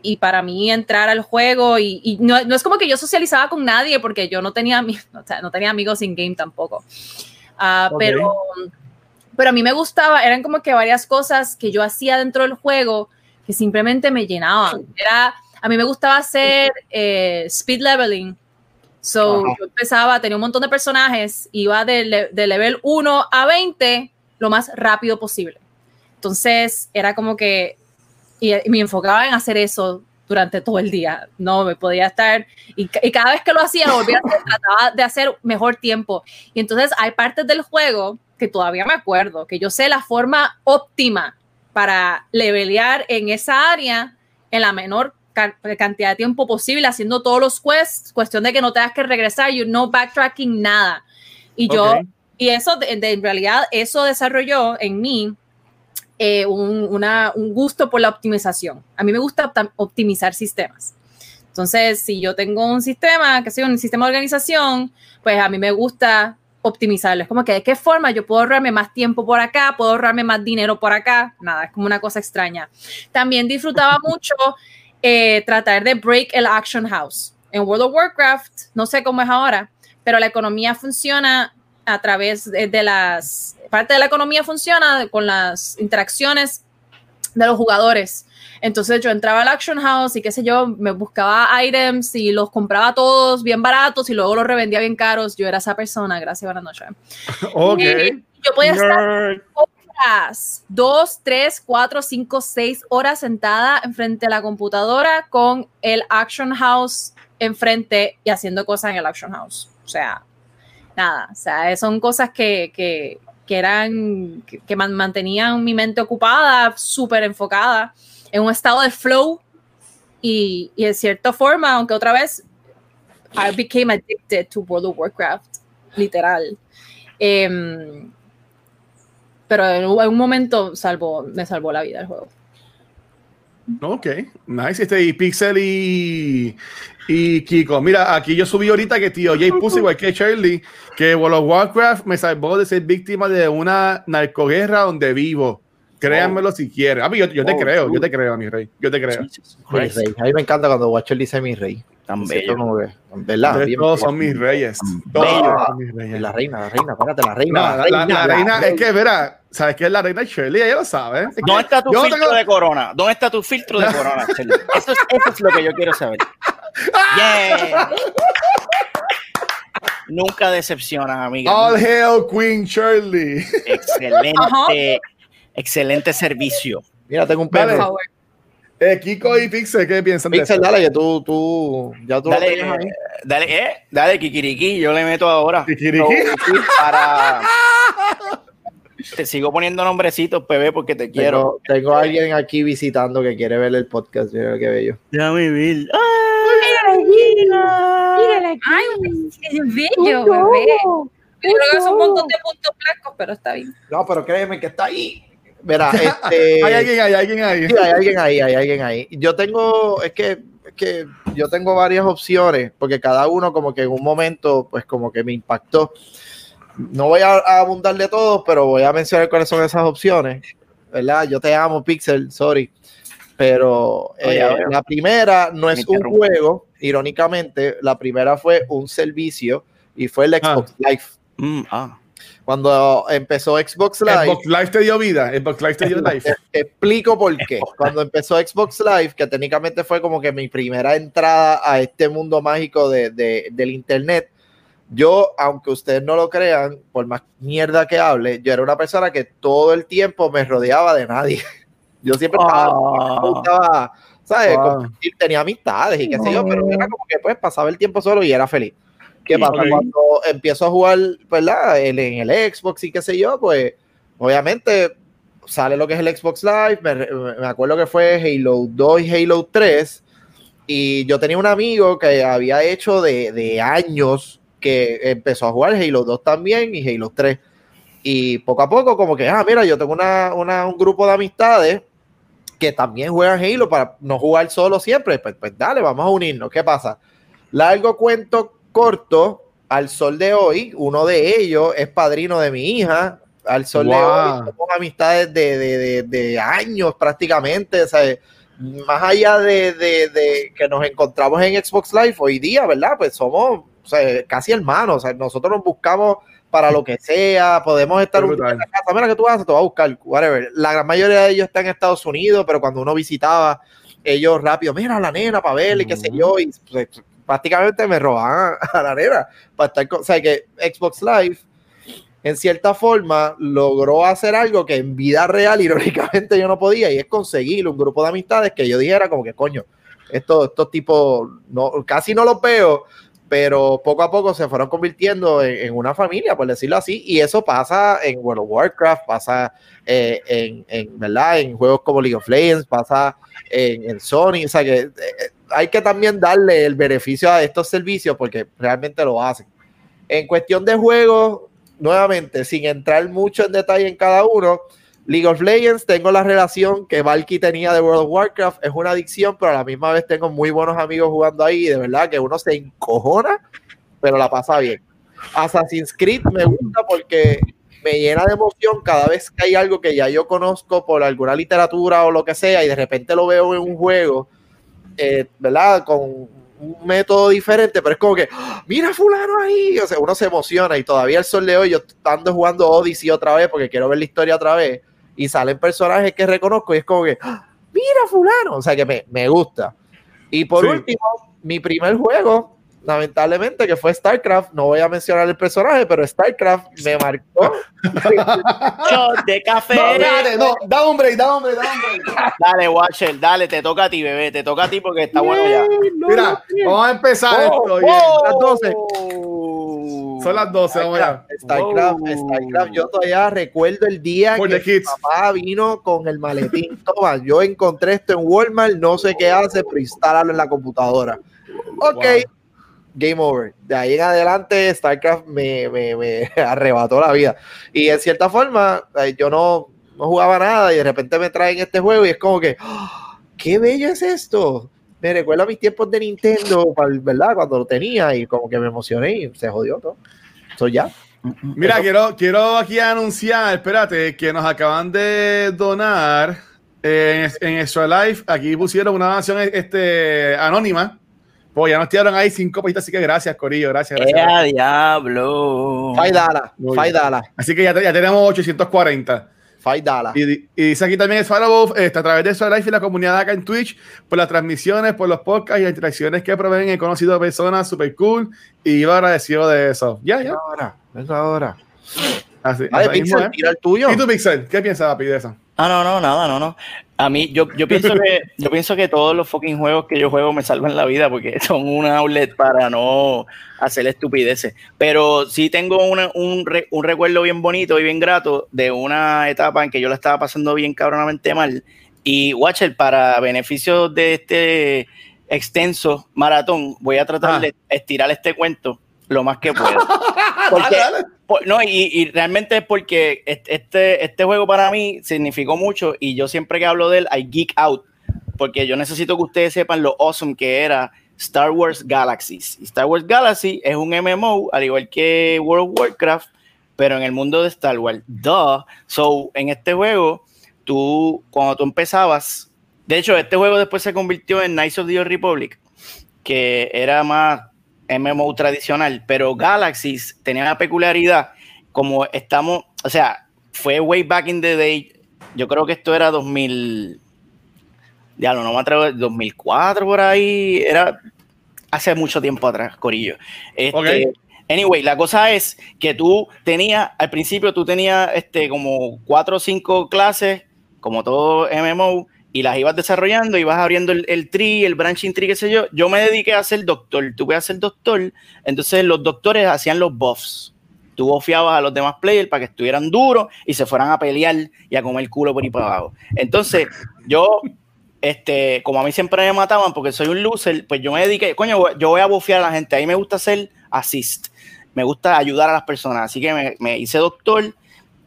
A: y para mí entrar al juego y, no, es como que yo socializaba con nadie porque yo no tenía, o sea, no tenía amigos in game tampoco. Ah, pero, pero a mí me gustaba, eran como que varias cosas que yo hacía dentro del juego que simplemente me llenaban. Era, a mí me gustaba hacer eh, speed leveling. So, yo empezaba, tenía un montón de personajes, iba de, de level 1 a 20 lo más rápido posible. Entonces, era como que y, me enfocaba en hacer eso durante todo el día. No, me podía estar, y, cada vez que lo hacía, volvía a hacer, trataba de hacer mejor tiempo. Y entonces hay partes del juego que todavía me acuerdo, que yo sé la forma óptima para levelear en esa área en la menor cantidad de tiempo posible, haciendo todos los quests, cuestión de que no tengas que regresar, you no backtracking, nada. Y yo, y eso, en realidad, eso desarrolló en mí eh, un, un, gusto por la optimización. A mí me gusta optimizar sistemas. Entonces, si yo tengo un sistema, que sea un sistema de organización, pues a mí me gusta optimizarlo. Es como que de qué forma yo puedo ahorrarme más tiempo por acá, puedo ahorrarme más dinero por acá. Nada, es como una cosa extraña. También disfrutaba mucho eh, tratar de break el action house. En World of Warcraft, no sé cómo es ahora, pero la economía funciona a través de, las, parte de la economía funciona con las interacciones de los jugadores. Entonces yo entraba al Action House y qué sé yo, me buscaba items y los compraba todos bien baratos y luego los revendía bien caros. Yo era esa persona, gracias, buenas noches.
C: Ok.
A: yo podía estar horas, dos, tres, cuatro, cinco, seis horas sentada enfrente de la computadora con el Action House enfrente y haciendo cosas en el Action House. O sea, nada, o sea, son cosas que, que, que eran, que, mantenían mi mente ocupada, súper enfocada, en un estado de flow y, y de cierta forma, aunque otra vez, I became addicted to World of Warcraft, literal. Em, pero en, un momento salvó, me salvó la vida el juego.
C: Ok, nice. Este, y Pixel y, y Kiko. Mira, aquí yo subí ahorita que tío Jay puso igual que Shirley, que World of Warcraft me salvó de ser víctima de una narcoguerra donde vivo. Créanmelo si quieren. A mí, yo, yo te oh, creo, yo te creo, mi rey. Yo te creo.
B: Mi rey. A mí me encanta cuando Watcher dice mi rey.
D: Tan bello.
C: ¿verdad? todos son mis reyes. Todos son mis
B: reyes. La reina, la reina, espérate, la reina. la, reina,
C: la, reina, es que, verá, ¿sabes qué es la reina Shirley? Ella lo sabe.
D: ¿Dónde está tu filtro de corona? ¿Dónde está tu filtro de corona, Shirley? Eso es, eso es lo que yo quiero saber. Yeah. Nunca decepcionas, amiga.
C: All hail Queen Shirley.
D: Excelente, excelente servicio.
B: Mira, tengo un perro.
C: Eh, Kiko y Pixel, ¿qué piensan
B: Pixel, dale, que tú, tú, ya tú
D: dale, lo ahí. Dale, eh, dale, Kikiriki, yo le meto ahora.
C: Kikiriki.
D: para... Te sigo poniendo nombrecitos, PB, porque te quiero.
B: Tengo, a alguien aquí visitando que quiere ver el podcast. Mira qué bello.
D: Ya me vi.
A: Mírala aquí. Ay, es bello, bebé. Yo creo que es un montón de puntos blancos, pero está bien.
B: No, pero créeme que está ahí. Verá, este,
C: hay alguien ahí, hay alguien ahí.
B: Sí, hay alguien ahí, hay alguien ahí. Yo tengo, es que, es que yo tengo varias opciones, porque cada uno como que en un momento, pues como que me impactó. No voy a, abundar de todos, pero voy a mencionar cuáles son esas opciones. ¿Verdad? Yo te amo, Pixel, sorry. Pero eh, la primera no es un juego, irónicamente, la primera fue un servicio y fue el ah. Xbox Live.
D: Mm, ah.
B: Cuando empezó Xbox Live.
C: Xbox Live te dio vida. Xbox Live te dio live.
B: Te, explico por qué. Cuando empezó Xbox Live, que técnicamente fue como que mi primera entrada a este mundo mágico de, de, del Internet, yo, aunque ustedes no lo crean, por más mierda que hable, yo era una persona que todo el tiempo me rodeaba de nadie. Yo siempre estaba, ah. ¿sabes? Tenía amistades y qué sé yo, pero era como que pues pasaba el tiempo solo y era feliz. ¿Qué pasa? Cuando empiezo a jugar, ¿verdad? En, en, el Xbox y qué sé yo, pues obviamente sale lo que es el Xbox Live. Me, me, acuerdo que fue Halo 2 y Halo 3. Y yo tenía un amigo que había hecho de, de años que empezó a jugar Halo 2 también y Halo 3. Y poco a poco, como que, ah, mira, yo tengo una, una, un grupo de amistades que también juegan Halo para no jugar solo siempre. Pues, pues dale, vamos a unirnos. ¿Qué pasa? Largo cuento corto, al sol de hoy, uno de ellos es padrino de mi hija. Al sol de hoy, somos amistades de, de, de, años prácticamente. O más allá de, que nos encontramos en Xbox Live hoy día, ¿verdad? Pues somos casi hermanos. O sea, nosotros nos buscamos para lo que sea, podemos estar un día en la casa, mira que tú haces, te vas a buscar, whatever. La gran mayoría de ellos están en Estados Unidos, pero cuando uno visitaba, ellos rápido, mira a la nena para verle, y qué sé yo, y pues, prácticamente me robaban a la nena para estar con, o sea que Xbox Live en cierta forma logró hacer algo que en vida real irónicamente yo no podía y es conseguir un grupo de amistades que yo dijera como que coño estos, estos tipos no, casi no los veo pero poco a poco se fueron convirtiendo en, una familia, por decirlo así, y eso pasa en World of Warcraft, pasa eh, en, en, ¿verdad? en juegos como League of Legends, pasa en, en Sony, o sea que eh, hay que también darle el beneficio a estos servicios porque realmente lo hacen. En cuestión de juegos, nuevamente, sin entrar mucho en detalle en cada uno, League of Legends, tengo la relación que Valky tenía de World of Warcraft, es una adicción, pero a la misma vez tengo muy buenos amigos jugando ahí y de verdad que uno se encojona, pero la pasa bien. Assassin's Creed me gusta porque me llena de emoción cada vez que hay algo que ya yo conozco por alguna literatura o lo que sea y de repente lo veo en un juego eh, ¿verdad? Con un método diferente, pero es como que, ¡Ah! mira fulano ahí, o sea, uno se emociona y todavía el sol de hoy yo ando jugando Odyssey otra vez porque quiero ver la historia otra vez y salen personajes que reconozco y es como que, ¡Ah! mira fulano, o sea que me, me gusta. Y por último, mi primer juego lamentablemente, que fue StarCraft. No voy a mencionar el personaje, pero StarCraft me marcó.
D: Shot de café.
C: No, dale, no, da un break, da un break, da un
D: break. Dale, Watcher, dale, te toca a ti, bebé, te toca a ti porque está bueno ya.
C: Mira, vamos a empezar esto. Las 12. Son las 12, vamos
B: allá. StarCraft, StarCraft, yo todavía recuerdo el día que mi papá vino con el maletín. Toma, yo encontré esto en Walmart, no sé qué hace, pero instálalo en la computadora. Ok, game over. De ahí en adelante, StarCraft me, me, me, arrebató la vida. Y en cierta forma, eh, yo no, no, jugaba nada y de repente me traen este juego y es como que, ¡Ah! ¡qué bello es esto! Me recuerda a mis tiempos de Nintendo, ¿verdad? Cuando lo tenía y como que me emocioné y se jodió todo. Eso ya.
C: Mira, quiero, quiero aquí anunciar, espérate, que nos acaban de donar en, en Extra Life. Aquí pusieron una donación este, anónima pues ya nos tiraron ahí cinco pesitos, así que gracias, Corillo, gracias. gracias,
D: diablo!
B: Faidala, Faidala.
C: Así que ya, ya tenemos 840.
B: Faidala.
C: Y, y dice aquí también es Farabov, está a través de su live y la comunidad acá en Twitch, por las transmisiones, por los podcasts y las interacciones que proveen. He conocido personas súper cool y yo agradecido de eso. Ya, ya.
B: Ahora, venga ahora.
C: Así, ah,
B: Pixel,
C: ¿eh?
B: tira el tuyo.
C: ¿Y tú, Pixel? ¿Qué piensas, Papi, de eso?
D: Ah, no, no, nada, no, no. A mí, yo, yo pienso que yo pienso que todos los fucking juegos que yo juego me salvan la vida porque son un outlet para no hacer estupideces. Pero sí tengo una, un, un recuerdo bien bonito y bien grato de una etapa en que yo la estaba pasando bien cabronamente mal. Y Watcher, para beneficio de este extenso maratón, voy a tratar ah. de estirar este cuento lo más que puedo. no, y, realmente es porque este, este juego para mí significó mucho y yo siempre que hablo de él, I geek out, porque yo necesito que ustedes sepan lo awesome que era Star Wars Galaxies. Star Wars Galaxy es un MMO, al igual que World of Warcraft, pero en el mundo de Star Wars. Duh. So, en este juego, tú, cuando tú empezabas, de hecho, este juego después se convirtió en Knights of the Old Republic, que era más MMO tradicional, pero Galaxies tenía la peculiaridad, como estamos, o sea, fue way back in the day, yo creo que esto era 2000, ya no, me atrevo, 2004 por ahí, era hace mucho tiempo atrás, Corillo. Este, Anyway, la cosa es que tú tenías, al principio tú tenías este, como cuatro o cinco clases, como todo MMO, y las ibas desarrollando, ibas abriendo el, el tree, el branching tree, qué sé yo. Yo me dediqué a ser doctor, tuve a ser doctor, entonces los doctores hacían los buffs. Tú bufiabas a los demás players para que estuvieran duros y se fueran a pelear y a comer culo por ahí para abajo. Entonces, yo, este, como a mí siempre me mataban porque soy un loser, pues yo me dediqué, coño, yo voy a bufear a la gente. A mí me gusta ser assist, me gusta ayudar a las personas. Así que me, me hice doctor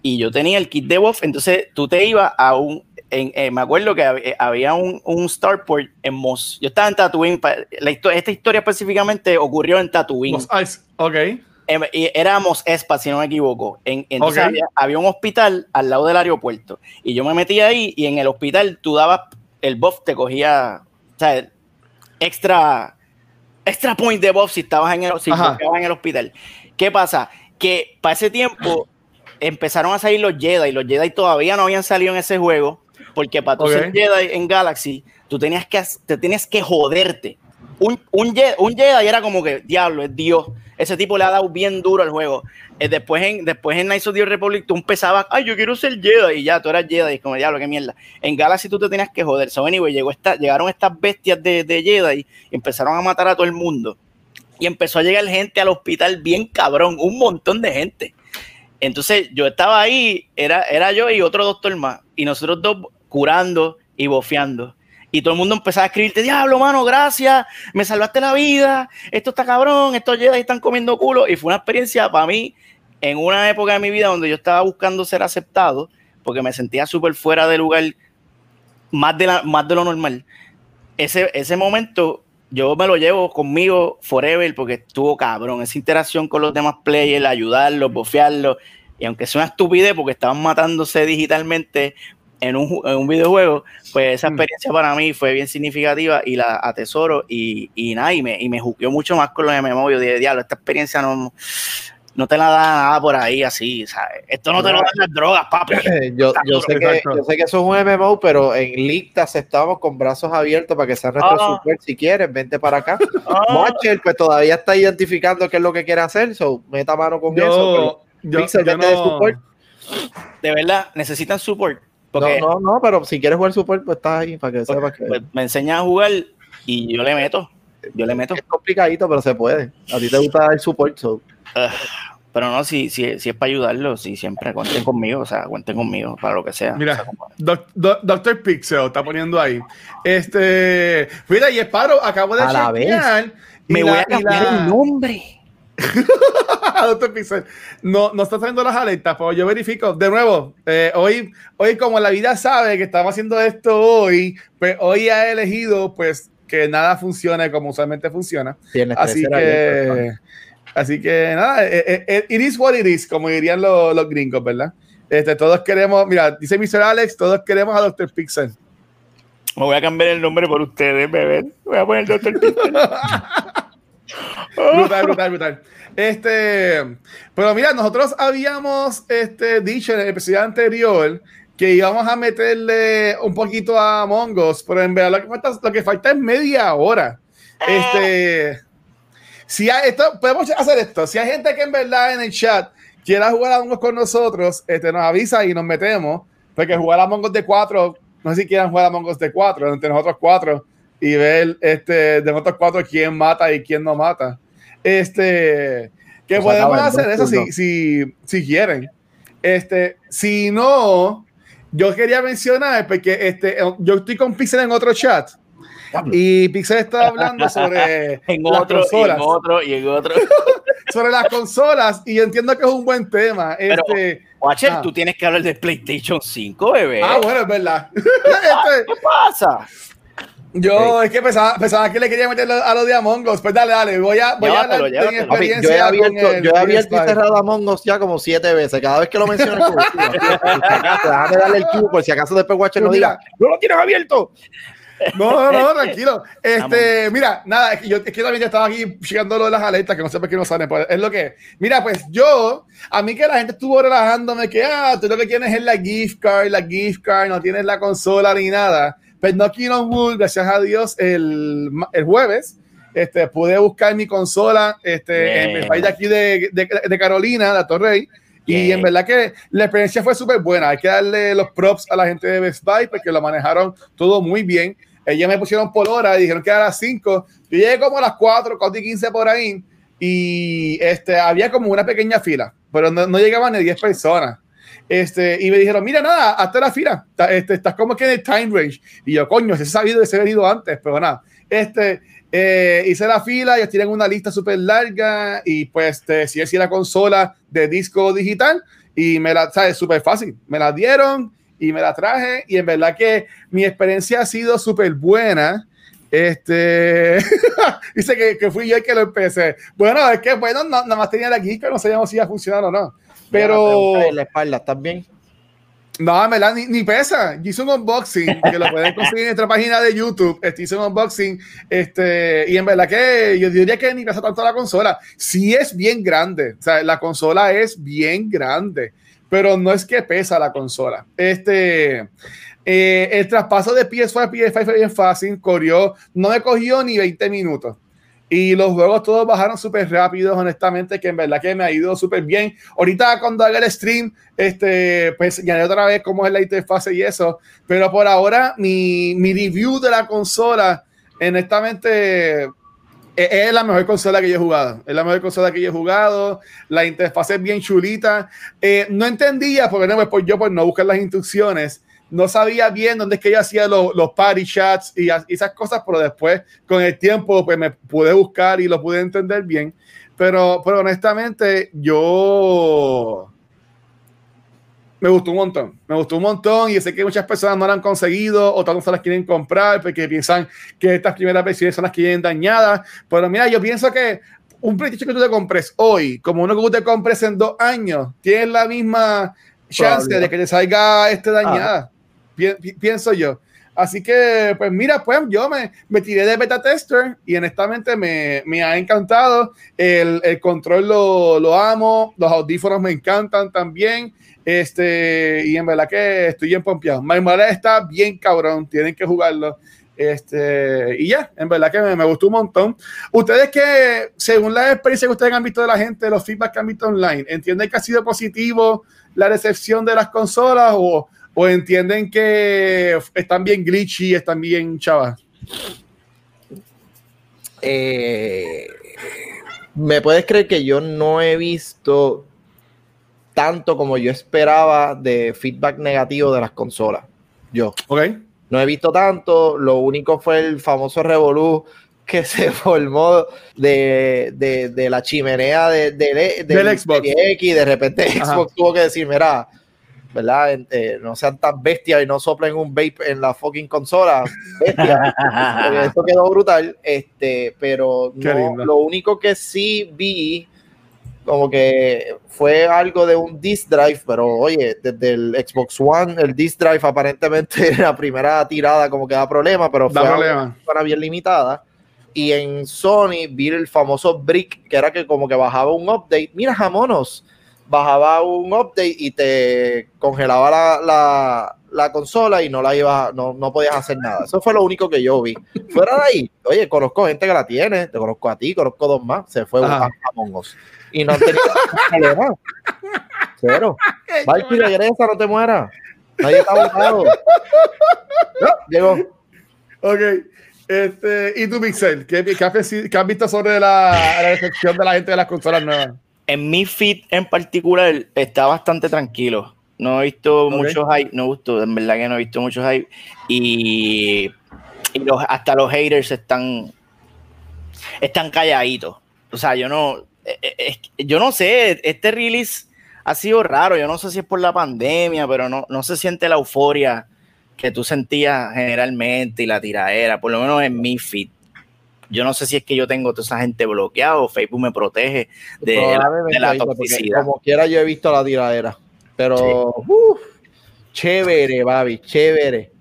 D: y yo tenía el kit de buff, entonces tú te ibas a un, eh, me acuerdo que eh, había un, un, starport en Moss. Yo estaba en Tatooine. La esta historia específicamente ocurrió en Tatooine. Moss
C: Ice. Ok.
D: Em, y era Mos Espa, si no me equivoco. En, entonces había, un hospital al lado del aeropuerto. Y yo me metí ahí y en el hospital tú dabas, el buff te cogía, o sea, extra, extra point de buff si estabas en el, si en el hospital. ¿Qué pasa? Que para ese tiempo empezaron a salir los Jedi y los Jedi todavía no habían salido en ese juego porque para tú ser Jedi en Galaxy, tú tenías que, te tenías que joderte. Un, un, Jedi, un Jedi era como que, diablo, es Dios. Ese tipo le ha dado bien duro al juego. Eh, después, en, después en Knights of the Republic tú empezabas, ay, yo quiero ser Jedi, y ya, tú eras Jedi, y como, diablo, qué mierda. En Galaxy tú te tenías que joder. So, anyway, llegó esta, llegaron estas bestias de, de Jedi y empezaron a matar a todo el mundo. Y empezó a llegar gente al hospital bien cabrón, un montón de gente. Entonces yo estaba ahí, era, era yo y otro doctor más, y nosotros dos curando y bofeando. Y todo el mundo empezaba a escribirte, diablo, mano, gracias, me salvaste la vida, esto está cabrón, estos Jedi están comiendo culo. Y fue una experiencia para mí en una época de mi vida donde yo estaba buscando ser aceptado, porque me sentía súper fuera de lugar, más de, la, más de lo normal. Ese, ese momento yo me lo llevo conmigo forever porque estuvo cabrón. Esa interacción con los demás players, ayudarlos, bofearlos. Y aunque sea una estupidez porque estaban matándose digitalmente, en un, en un videojuego, pues esa mm. experiencia para mí fue bien significativa y la atesoro y, y nada, y me, y me juqueó mucho más con los MMO. Yo dije, diablo, esta experiencia no, no te la da nada por ahí así, ¿sabes? Esto no te lo dan las drogas, papi.
B: Yo, yo, sé que, yo, sé que, eso es un MMO, pero en Lictas estamos con brazos abiertos para que sea nuestro ah. super si quieres, vente para acá. Ah. pues todavía está identificando qué es lo que quiere hacer, so meta mano con eso.
D: yo, de, de verdad, necesitan support
B: no, no, no, pero si quieres jugar support, pues estás ahí para que pues, sepas que.
D: Pues, me enseñas a jugar y yo le meto. Yo le meto.
B: Es complicadito, pero se puede. A ti te gusta el support,
D: ah, pero no, si, si, si es para ayudarlo, si siempre cuenten conmigo, o sea, cuenten conmigo para lo que sea.
C: Mira, Doctor Pixel está poniendo ahí. Este, mira, y Esparo, acabo de
D: a Me voy a cambiar el nombre.
C: Doctor Pixel, no, no está saliendo las alertas, pero yo verifico. De nuevo, eh, hoy, hoy, como la vida sabe que estamos haciendo esto hoy, pues hoy ha elegido pues que nada funcione como usualmente funciona. así que, así que nada, eh, eh, it is what it is, como dirían los, los gringos, ¿verdad? Este, todos queremos, mira, dice Mr. Alex, todos queremos a Doctor Pixel.
D: Me voy a cambiar el nombre por ustedes, bebé. Voy a poner Doctor Pixel.
C: brutal, brutal, brutal. Este, pero mira, nosotros habíamos este, dicho en el episodio anterior que íbamos a meterle un poquito a Mongos, pero en verdad lo que falta, lo que falta es media hora. Este, si hay esto, podemos hacer esto. Si hay gente que en verdad en el chat quiera jugar a Mongos con nosotros, este, nos avisa y nos metemos, porque jugar a Mongos de cuatro, no sé si quieran jugar a Mongos de cuatro, entre nosotros cuatro y ver este, de nosotros cuatro quién mata y quién no mata. Este, que podemos hacer eso si, si, si, quieren. Este, si no, yo quería mencionar, porque este, yo estoy con Pixel en otro chat. Y Pixel está hablando sobre
D: en las otro, consolas. Y en otro, y en otro.
C: sobre las consolas, y entiendo que es un buen tema.
D: Pero, este, Watcher, ah. tú tienes que hablar de PlayStation 5, bebé.
C: Ah, bueno, es verdad.
D: este, ¿Qué pasa?
C: Yo es que pensaba, pensaba, que le quería meter a los de Among Us. Pues dale, dale, voy a, voy a hablar de experiencia.
B: Yo he abierto, el, yo he abierto y cerrado Among Us ya como siete veces. Cada vez que lo menciono, como, déjame darle el cubo por si acaso después Watcher no diga, no lo tienes abierto.
C: No, no, no, tranquilo. Este, mira, nada, es que yo, es que también estaba aquí checando lo de las alertas, que no sé por qué no salen. Pues, es lo que. Mira, pues yo, a mí que la gente estuvo relajándome que, ah, tú lo que tienes es la gift card, la gift card, no tienes la consola ni nada. Pues no on Wood, gracias a Dios, el, el jueves este, pude buscar mi consola este, en el país de aquí de, de, de Carolina, la Torrey. Y en verdad que la experiencia fue súper buena. Hay que darle los props a la gente de Best Buy porque lo manejaron todo muy bien. Ellos me pusieron por hora y dijeron que era a las 5. Yo llegué como a las 4, 4 y 15 por ahí. Y este, había como una pequeña fila, pero no, no llegaban ni 10 personas. Este, y me dijeron, mira, nada, hasta la fila, este, estás como que en el time range. Y yo, coño, se sabido de ese venido antes, pero nada. Este, eh, hice la fila, ellos tienen una lista súper larga y pues te si es la consola de disco digital y me la, ¿sabes? Súper fácil. Me la dieron y me la traje y en verdad que mi experiencia ha sido súper buena. Este dice que, que, fui yo el que lo empecé. Bueno, es que bueno, nada más tenía la que no sabíamos si iba a funcionar o no. Pero.
B: la espalda, ¿estás bien?
C: No, verdad, ni, ni, pesa. Hice un unboxing que lo pueden conseguir en nuestra página de YouTube. Este, hice un unboxing. Este, y en verdad que yo diría que ni pesa tanto la consola. Sí es bien grande. O sea, la consola es bien grande. Pero no es que pesa la consola. Este. Eh, el traspaso de PS4 a PS5 fue bien fácil. Corrió. No me cogió ni 20 minutos. Y los juegos todos bajaron súper rápido, honestamente, que en verdad que me ha ido súper bien. Ahorita cuando haga el stream, este, pues ya otra vez cómo es la interfase y eso. Pero por ahora, mi, mi review de la consola, honestamente, e, es, la mejor consola que yo he jugado. Es la mejor consola que yo he jugado. La interfaz es bien chulita. Eh, no entendía, porque no, pues yo por no buscar las instrucciones, no sabía bien dónde es que ella hacía los, los party chats y, esas cosas, pero después con el tiempo pues me pude buscar y lo pude entender bien. Pero, pero honestamente yo me gustó un montón, me gustó un montón y sé que muchas personas no lo han conseguido o tal se las quieren comprar porque piensan que estas primeras versiones son las que vienen dañadas. Pero mira, yo pienso que un PlayStation que tú te compres hoy, como uno que tú te compres en dos años, tienes la misma chance de que te salga este dañada pienso yo. Así que, pues mira, pues yo me, me tiré de beta tester y honestamente me, me ha encantado. El, el control lo, lo, amo, los audífonos me encantan también. Este, y en verdad que estoy bien pompeado. Maimara está bien cabrón, tienen que jugarlo. Este, y ya, en verdad que me, me, gustó un montón. Ustedes que, según la experiencia que ustedes han visto de la gente, los feedback que han visto online, ¿entienden que ha sido positivo la recepción de las consolas o, o entienden que están bien glitchy, están bien chavas?
B: Eh, ¿Me puedes creer que yo no he visto tanto como yo esperaba de feedback negativo de las consolas? Yo.
C: Ok.
B: No he visto tanto, lo único fue el famoso Revolu que se formó de, de, la chimenea de,
C: del Xbox.
B: X y de repente Xbox tuvo que decir, mira, ¿verdad? Eh, no sean tan bestias y no soplen un vape en la fucking consola. Bestia. eso quedó brutal. Este, pero lo único que sí vi, como que fue algo de un disk drive, pero oye, desde el Xbox One, el disk drive aparentemente la primera tirada como que da problema, pero fue para bien limitada. Y en Sony vi el famoso brick, que era que como que bajaba un update. Mira, jamonos bajaba un update y te congelaba la, la, la consola y no la iba, no, no, podías hacer nada. Eso fue lo único que yo vi. Fuera de ahí, oye, conozco gente que la tiene, te conozco a ti, conozco dos más, se fue a Among Y no tenía problema. Cero. Valky, regresa, no te mueras. Nadie está botado. No, llegó.
C: Ok. Este, ¿Y tú, Mixel? ¿Qué, qué, has, visto sobre la, la recepción de la gente de las consolas nuevas?
D: En mi feed en particular está bastante tranquilo. No he visto muchos hype, no gustó, en verdad que no he visto muchos hype. Y, los, hasta los haters están, están calladitos. O sea, yo no, eh, eh, yo no sé, este release ha sido raro. Yo no sé si es por la pandemia, pero no, no se siente la euforia que tú sentías generalmente y la tiradera, por lo menos en mi feed yo no sé si es que yo tengo toda esa gente bloqueada o Facebook me protege de, la, toxicidad.
B: Como quiera yo he visto la tiradera, pero chévere, Babi, chévere.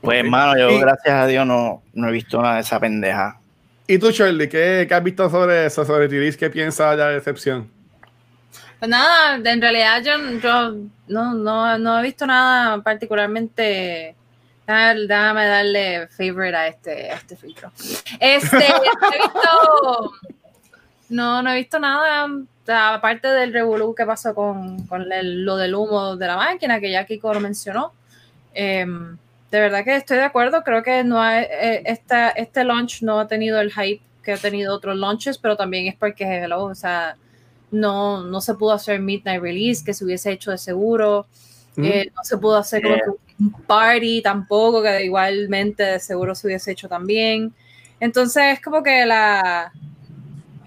D: Pues hermano, yo gracias a Dios no, no he visto nada de esa pendeja.
C: ¿Y tú, Shirley, qué, qué has visto sobre eso, sobre Tiris? ¿Qué piensas de la decepción?
A: Pues nada, en realidad yo, yo no, no, no he visto nada particularmente Déjame darle favorite a este, este filtro. Este, no he visto. No, no he visto nada. Aparte del revolú que pasó con, con lo del humo de la máquina, que ya Kiko lo mencionó. Em, de verdad que estoy de acuerdo. Creo que no eh, esta, este launch no ha tenido el hype que ha tenido otros launches, pero también es porque, hello, o sea, no, no se pudo hacer Midnight Release, que se hubiese hecho de seguro. Eh, no se pudo hacer como un party tampoco, que igualmente de seguro se hubiese hecho también. Entonces es como que la.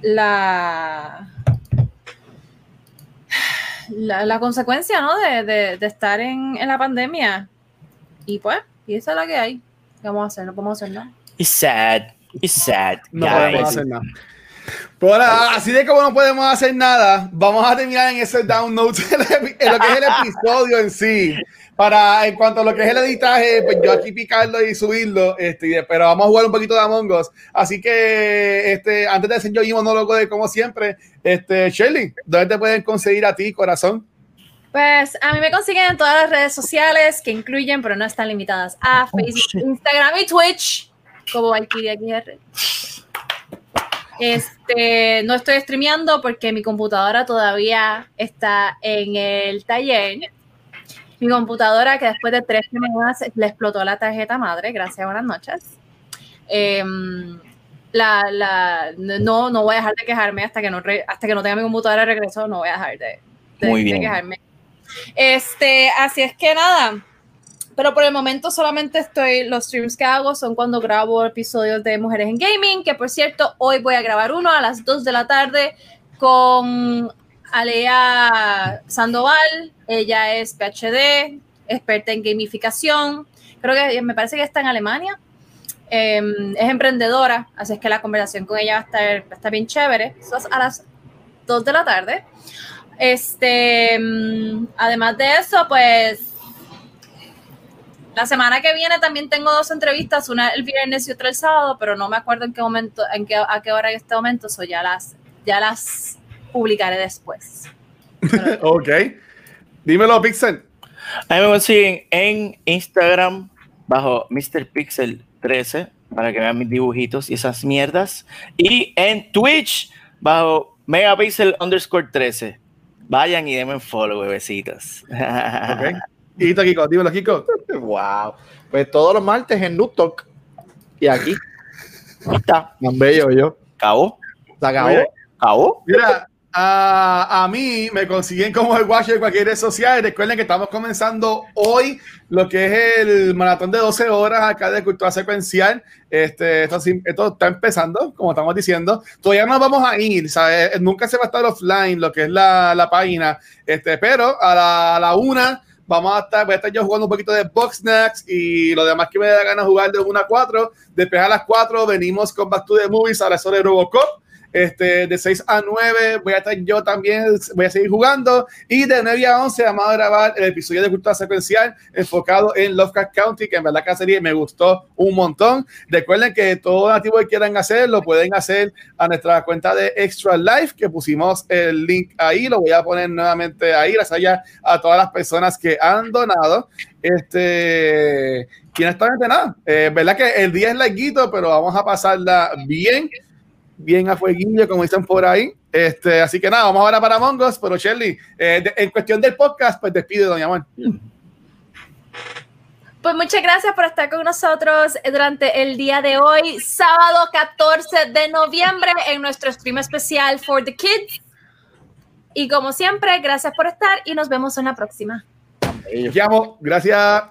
A: La. la, consecuencia, ¿no? De, estar en, la pandemia. Y pues, y esa es la que hay. ¿Qué vamos a hacer? No podemos hacer nada.
D: It's sad. It's sad.
C: No podemos hacer nada. Pues ahora, así de como no podemos hacer nada, vamos a terminar en ese down note, en lo que es el episodio en sí. Para, en cuanto a lo que es el editaje, pues yo aquí picarlo y subirlo, este, pero vamos a jugar un poquito de Among Us. Así que, este, antes de hacer yo mi monólogo de como siempre, este, Shirley, ¿dónde te pueden conseguir a ti, corazón?
A: Pues a mí me consiguen en todas las redes sociales que incluyen, pero no están limitadas a oh, Facebook, Instagram y Twitch, como XR. Este, no estoy streameando porque mi computadora todavía está en el taller. Mi computadora, que después de tres semanas le explotó la tarjeta madre, gracias, buenas noches. La, la, no, no voy a dejar de quejarme hasta que no, hasta que no tenga mi computadora de regreso, no voy a dejar de, de quejarme. Este, así es que nada, pero por el momento solamente estoy, los streams que hago son cuando grabo episodios de Mujeres en Gaming, que por cierto, hoy voy a grabar uno a las 2 de la tarde con Alea Sandoval. Ella es PhD, experta en gamificación. Creo que me parece que está en Alemania. Em, es emprendedora, así es que la conversación con ella va a estar, va a estar bien chévere. Eso es a las 2 de la tarde. Este, em, además de eso, pues la semana que viene también tengo dos entrevistas, una el viernes y otra el sábado, pero no me acuerdo en qué momento, en qué, a qué hora en este momento, so ya las, ya las publicaré después.
C: ok. Dímelo, Pixel.
D: A mí me consiguen en Instagram bajo Mr. Pixel 13 para que vean mis dibujitos y esas mierdas. Y en Twitch bajo Megapixel underscore 13. Vayan y denme follow, bebecitos.
C: Okay. Y Kiko, dímelo, Kiko.
B: wow. Pues todos los martes en Nutok. Y aquí.
D: está.
B: Más bello yo.
D: ¿Cabo?
B: ¿Se acabó?
C: Mira, a, a, mí me consiguen como el Watcher de cualquier red social. Recuerden que estamos comenzando hoy lo que es el maratón de 12 horas acá de cultura secuencial. Este, esto, esto está empezando, como estamos diciendo. Todavía no vamos a ir, ¿sabes? Nunca se va a estar offline lo que es la, la página. Este, pero a la, a la una Vamos a estar, voy a estar yo jugando un poquito de Box Snacks y lo demás que me da ganas jugar de 1 a 4. Después a las 4 venimos con Back to the Movies, ahora sobre Robocop. Este, de 6 a 9 voy a estar yo también, voy a seguir jugando. Y de 9 a 11 vamos a grabar el episodio de Cultura Secuencial enfocado en Lovecraft County, que en verdad que la serie me gustó un montón. Recuerden que todo nativo que quieran hacer, lo pueden hacer a nuestra cuenta de Extra Life, que pusimos el link ahí. Lo voy a poner nuevamente ahí, gracias a todas las personas que han donado. Este, y honestamente nada, eh, verdad que el día es larguito, pero vamos a pasarla bien bien a fueguillo, como dicen por ahí. Este, así que nada, vamos ahora para Mongos, pero Shelly, eh, en cuestión del podcast, pues despide, doña Juan.
A: Pues muchas gracias por estar con nosotros durante el día de hoy, sábado 14 de noviembre, en nuestro stream especial for the Kids. Y como siempre, gracias por estar y nos vemos en la próxima.
C: Llamo, gracias.